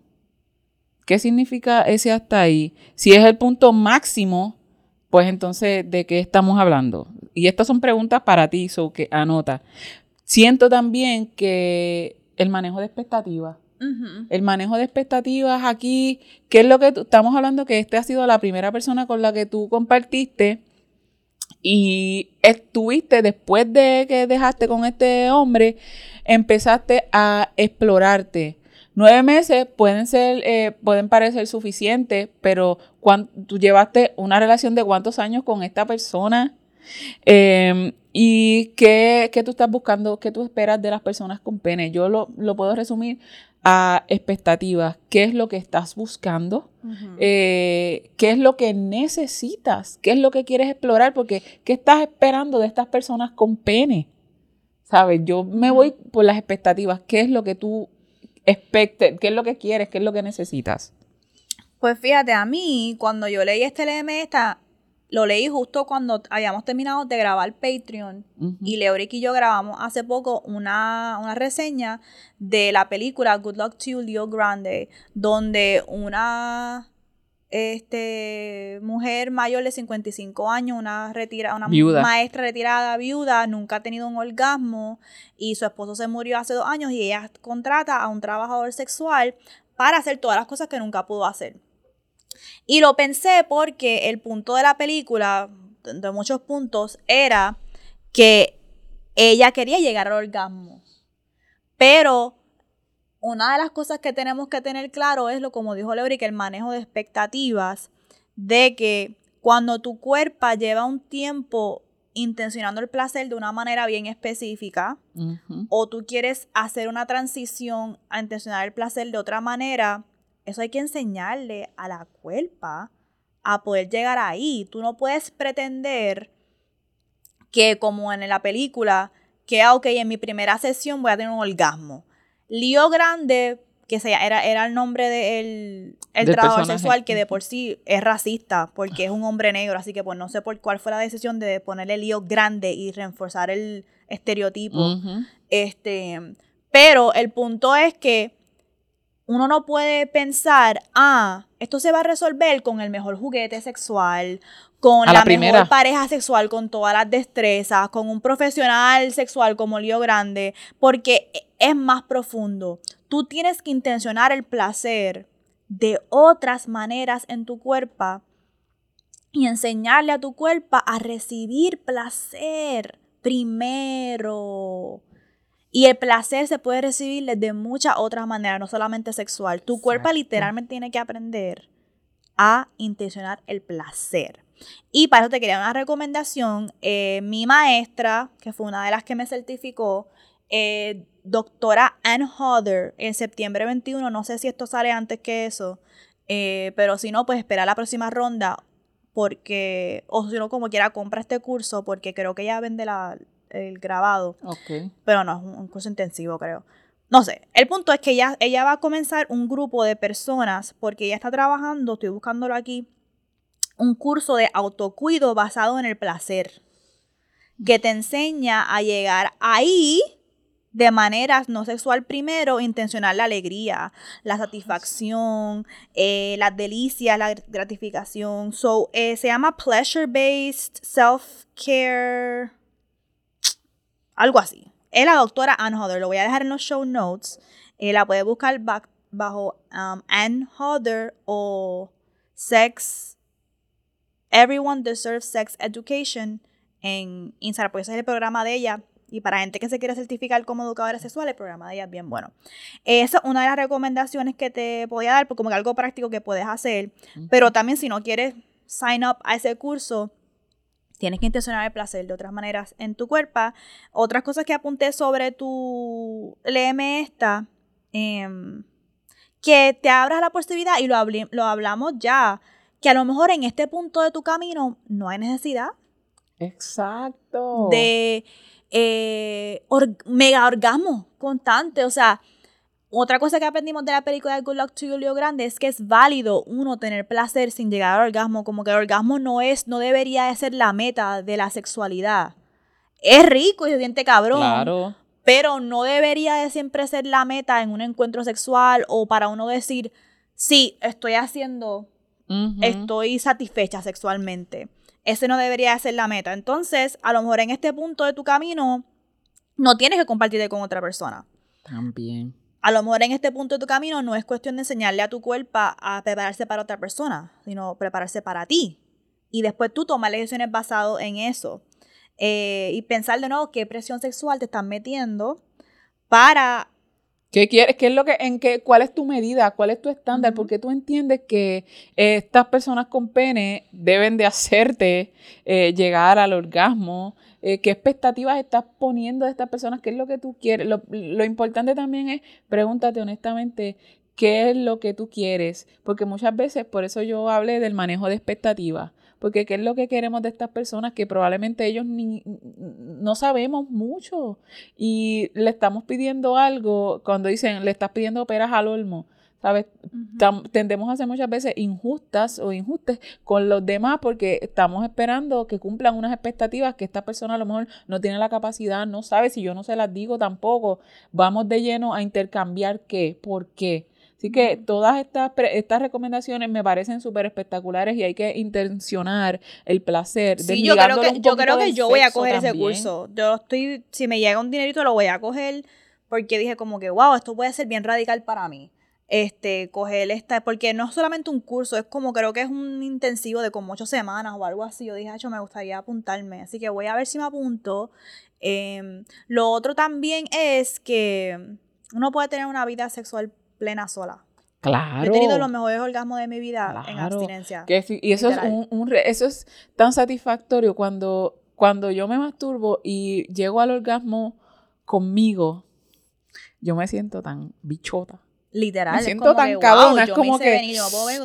¿Qué significa ese hasta ahí? Si es el punto máximo, pues entonces, ¿de qué estamos hablando? Y estas son preguntas para ti, so que anota. Siento también que el manejo de expectativas. El manejo de expectativas aquí, ¿qué es lo que estamos hablando? Que este ha sido la primera persona con la que tú compartiste y estuviste después de que dejaste con este hombre, empezaste a explorarte, Nueve meses pueden ser, eh, pueden parecer suficientes, pero tú llevaste una relación de cuántos años con esta persona em, y qué, tú estás buscando, qué tú esperas de las personas con pene. Yo lo, puedo resumir a expectativas. ¿Qué es lo que estás buscando? Eh, ¿Qué es lo que necesitas? ¿Qué es lo que quieres explorar? Porque ¿qué estás esperando de estas personas con pene? ¿Sabes? Yo me voy por las expectativas. ¿Qué es lo que tú expecte, qué es lo que quieres, qué es lo que necesitas. Pues fíjate, a mí, cuando yo leí este LM esta, lo leí justo cuando habíamos terminado de grabar Patreon. Y Leoric y yo grabamos hace poco una, una, reseña de la película Good Luck to You, Leo Grande, donde una este, mujer mayor de 55 años, una, retira, una maestra retirada viuda, nunca ha tenido un orgasmo y su esposo se murió hace dos años y ella contrata a un trabajador sexual para hacer todas las cosas que nunca pudo hacer. Y lo pensé porque el punto de la película, de muchos puntos, era que ella quería llegar al orgasmo. Pero una de las cosas que tenemos que tener claro es lo como dijo que el manejo de expectativas de que cuando tu cuerpo lleva un tiempo intencionando el placer de una manera bien específica o tú quieres hacer una transición a intencionar el placer de otra manera, eso hay que enseñarle a la cuerpa a poder llegar ahí. Tú no puedes pretender que como en la película, que ah, ok, en mi primera sesión voy a tener un orgasmo. Lío Grande, que sea, era, era el nombre del de el trabajador sexual, que de por sí es racista, porque es un hombre negro, así que pues no sé por cuál fue la decisión de ponerle Lío Grande y reforzar el estereotipo. Este, pero el punto es que uno no puede pensar, ah, esto se va a resolver con el mejor juguete sexual, con la, mejor pareja sexual, con todas las destrezas, con un profesional sexual como Lío Grande, porque es más profundo. Tú tienes que intencionar el placer de otras maneras en tu cuerpo y enseñarle a tu cuerpo a recibir placer primero. Y el placer se puede recibir de muchas otras maneras, no solamente sexual. Tu cuerpo literalmente tiene que aprender a intencionar el placer. Y para eso te quería una recomendación. Eh, mi maestra, que fue una de las que me certificó, eh, doctora Ann Hodder, en septiembre 21, no sé si esto sale antes que eso, eh, pero si no, pues espera la próxima ronda, porque, o si no, como quiera, compra este curso, porque creo que ella vende la, el grabado. Ok. Pero no, es un, curso intensivo, creo. No sé, el punto es que ella, ella va a comenzar un grupo de personas porque ella está trabajando, estoy buscándolo aquí, un curso de autocuido basado en el placer, que te enseña a llegar ahí de manera no sexual primero, intencionar la alegría, la satisfacción, eh, las delicias, la gratificación. So, eh, se llama Pleasure-Based Self-Care algo así. Es la doctora Ann Hodder. Lo voy a dejar en los show notes. Eh, la puede buscar bajo um, Ann Hodder o Sex. Everyone Deserves Sex Education en Instagram, porque ese es el programa de ella. Y para gente que se quiere certificar como educadora sexual, el programa de ella es bien bueno. Esa es una de las recomendaciones que te podía dar, como que algo práctico que puedes hacer. Pero también si no quieres sign up a ese curso, tienes que intencionar el placer de otras maneras en tu cuerpo. Otras cosas que apunté sobre tu, léeme esta, em, que te abras la posibilidad, y lo, lo hablamos ya, que a lo mejor en este punto de tu camino no hay necesidad. Exacto. De eh, mega orgasmo constante, o sea, otra cosa que aprendimos de la película de Good Luck to You, Grande, es que es válido uno tener placer sin llegar al orgasmo, como que el orgasmo no es, no debería de ser la meta de la sexualidad. Es rico y se siente cabrón. Claro. Pero no debería de siempre ser la meta en un encuentro sexual o para uno decir, sí, estoy haciendo, estoy satisfecha sexualmente. Ese no debería de ser la meta. Entonces, a lo mejor en este punto de tu camino, no tienes que compartirte con otra persona. También a lo mejor en este punto de tu camino no es cuestión de enseñarle a tu cuerpo a prepararse para otra persona, sino prepararse para ti. Y después tú tomas decisiones basado en eso. Eh, y pensar de nuevo qué presión sexual te están metiendo para ¿Qué quieres? ¿Qué es lo que, en qué, cuál es tu medida? ¿Cuál es tu estándar? Porque tú entiendes que estas personas con pene deben de hacerte eh, llegar al orgasmo. Eh, ¿Qué expectativas estás poniendo de estas personas? ¿Qué es lo que tú quieres? Lo, lo importante también es pregúntate honestamente qué es lo que tú quieres. Porque muchas veces, por eso yo hablé del manejo de expectativas porque qué es lo que queremos de estas personas que probablemente ellos ni, no sabemos mucho y le estamos pidiendo algo, cuando dicen le estás pidiendo peras al olmo, ¿sabes? Tendemos a ser muchas veces injustas o injustes con los demás porque estamos esperando que cumplan unas expectativas que esta persona a lo mejor no tiene la capacidad, no sabe, si yo no se las digo tampoco, vamos de lleno a intercambiar qué, por qué. Así que todas estas, estas recomendaciones me parecen súper espectaculares y hay que intencionar el placer. Sí, yo creo que, yo, creo que yo voy a coger ese curso. Yo estoy, si me llega un dinerito lo voy a coger porque dije como que, wow, esto puede ser bien radical para mí. Este, coger esta, porque no es solamente un curso, es como creo que es un intensivo de como ocho semanas o algo así. Yo dije, hecho, me gustaría apuntarme. Así que voy a ver si me apunto. Em, lo otro también es que uno puede tener una vida sexual plena sola. Claro. he tenido los mejores orgasmos de mi vida en abstinencia. y eso es, un, eso es tan satisfactorio cuando, cuando yo me masturbo y llego al orgasmo conmigo, yo me siento tan bichota. Literal. Me siento tan cabrona, es como que.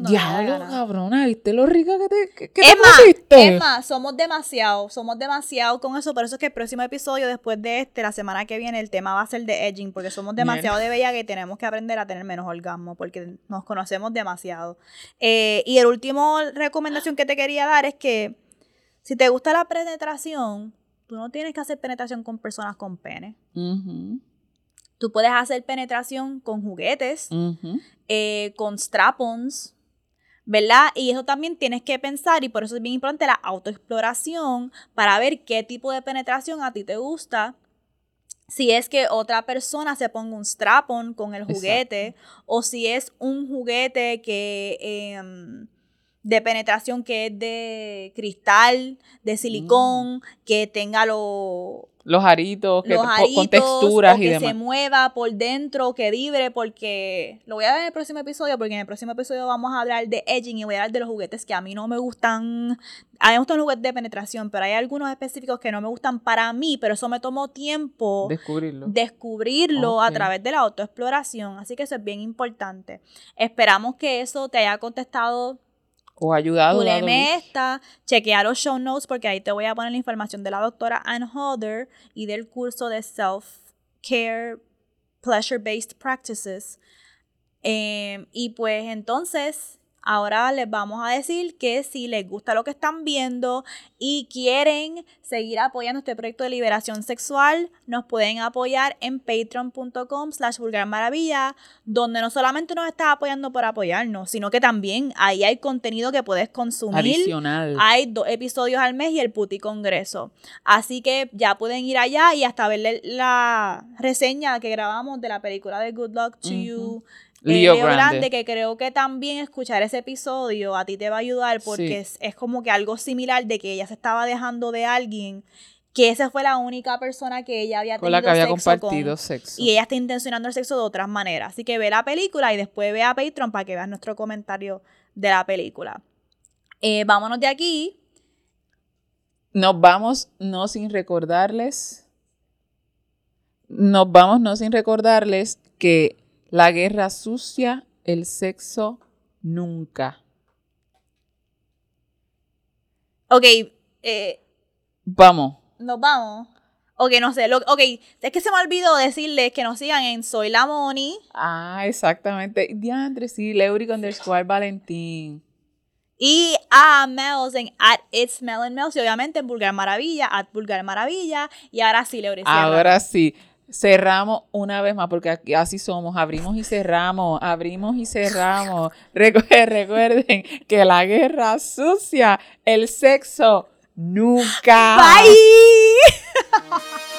Diablo, cabrona, ¿viste lo rica que te, que, es te Es más, somos demasiado, somos demasiado con eso. Por eso es que el próximo episodio, después de este, la semana que viene, el tema va a ser de edging, porque somos demasiado de bella que tenemos que aprender a tener menos orgasmo, porque nos conocemos demasiado. Eh, y el último recomendación que te quería dar es que si te gusta la penetración, tú no tienes que hacer penetración con personas con pene. Tú puedes hacer penetración con juguetes, eh, con strap-ons, ¿verdad? Y eso también tienes que pensar, y por eso es bien importante la autoexploración para ver qué tipo de penetración a ti te gusta. Si es que otra persona se ponga un strap-on con el juguete, o si es un juguete que em, de penetración que es de cristal, de silicón, mm. que tenga lo, los aritos, que, con texturas y que se mueva por dentro, que vibre, porque lo voy a ver en el próximo episodio, porque en el próximo episodio vamos a hablar de edging y voy a hablar de los juguetes que a mí no me gustan. A mí me gustan los juguetes de penetración, pero hay algunos específicos que no me gustan para mí, pero eso me tomó tiempo descubrirlo, descubrirlo a través de la autoexploración, así que eso es bien importante. Esperamos que eso te haya contestado o ayudado. Puleme esta, chequea los show notes porque ahí te voy a poner la información de la doctora Ann Holder y del curso de Self-Care Pleasure-Based Practices. Em, y pues entonces Ahora les vamos a decir que si les gusta lo que están viendo y quieren seguir apoyando este proyecto de liberación sexual, nos pueden apoyar en patreon.com slash vulgarmaravilla, donde no solamente nos estás apoyando por apoyarnos, sino que también ahí hay contenido que puedes consumir. Adicional. Hay dos episodios al mes y el puti congreso. Así que ya pueden ir allá y hasta ver la reseña que grabamos de la película de Good Luck to You Leo Leo Grande. Grande, que creo que también escuchar ese episodio a ti te va a ayudar porque Sí. es, es como que algo similar de que ella se estaba dejando de alguien, que esa fue la única persona que ella había Con la que tenido había sexo con, compartido sexo. y ella está intencionando el sexo de otras maneras. Así que ve la película y después ve a Patreon para que veas nuestro comentario de la película. Eh, vámonos de aquí. Nos vamos no sin recordarles. Nos vamos no sin recordarles que la guerra sucia, el sexo nunca. Ok, eh, Vamos. nos vamos. Ok, no sé. Lo, ok, es que se me olvidó decirles que nos sigan en Soy la Moni. Ah, exactamente. Diandre, sí, Leuric underscore Valentín. Y a Mels en at It's Melon Mels. Y obviamente en Vulgar Maravilla, at Vulgar Maravilla. Y ahora sí, cierra. Ahora sí, cerramos una vez más, porque aquí así somos, abrimos y cerramos, abrimos y cerramos. Recu- [laughs] Recuerden que la guerra sucia, el sexo, nunca. Bye. [laughs]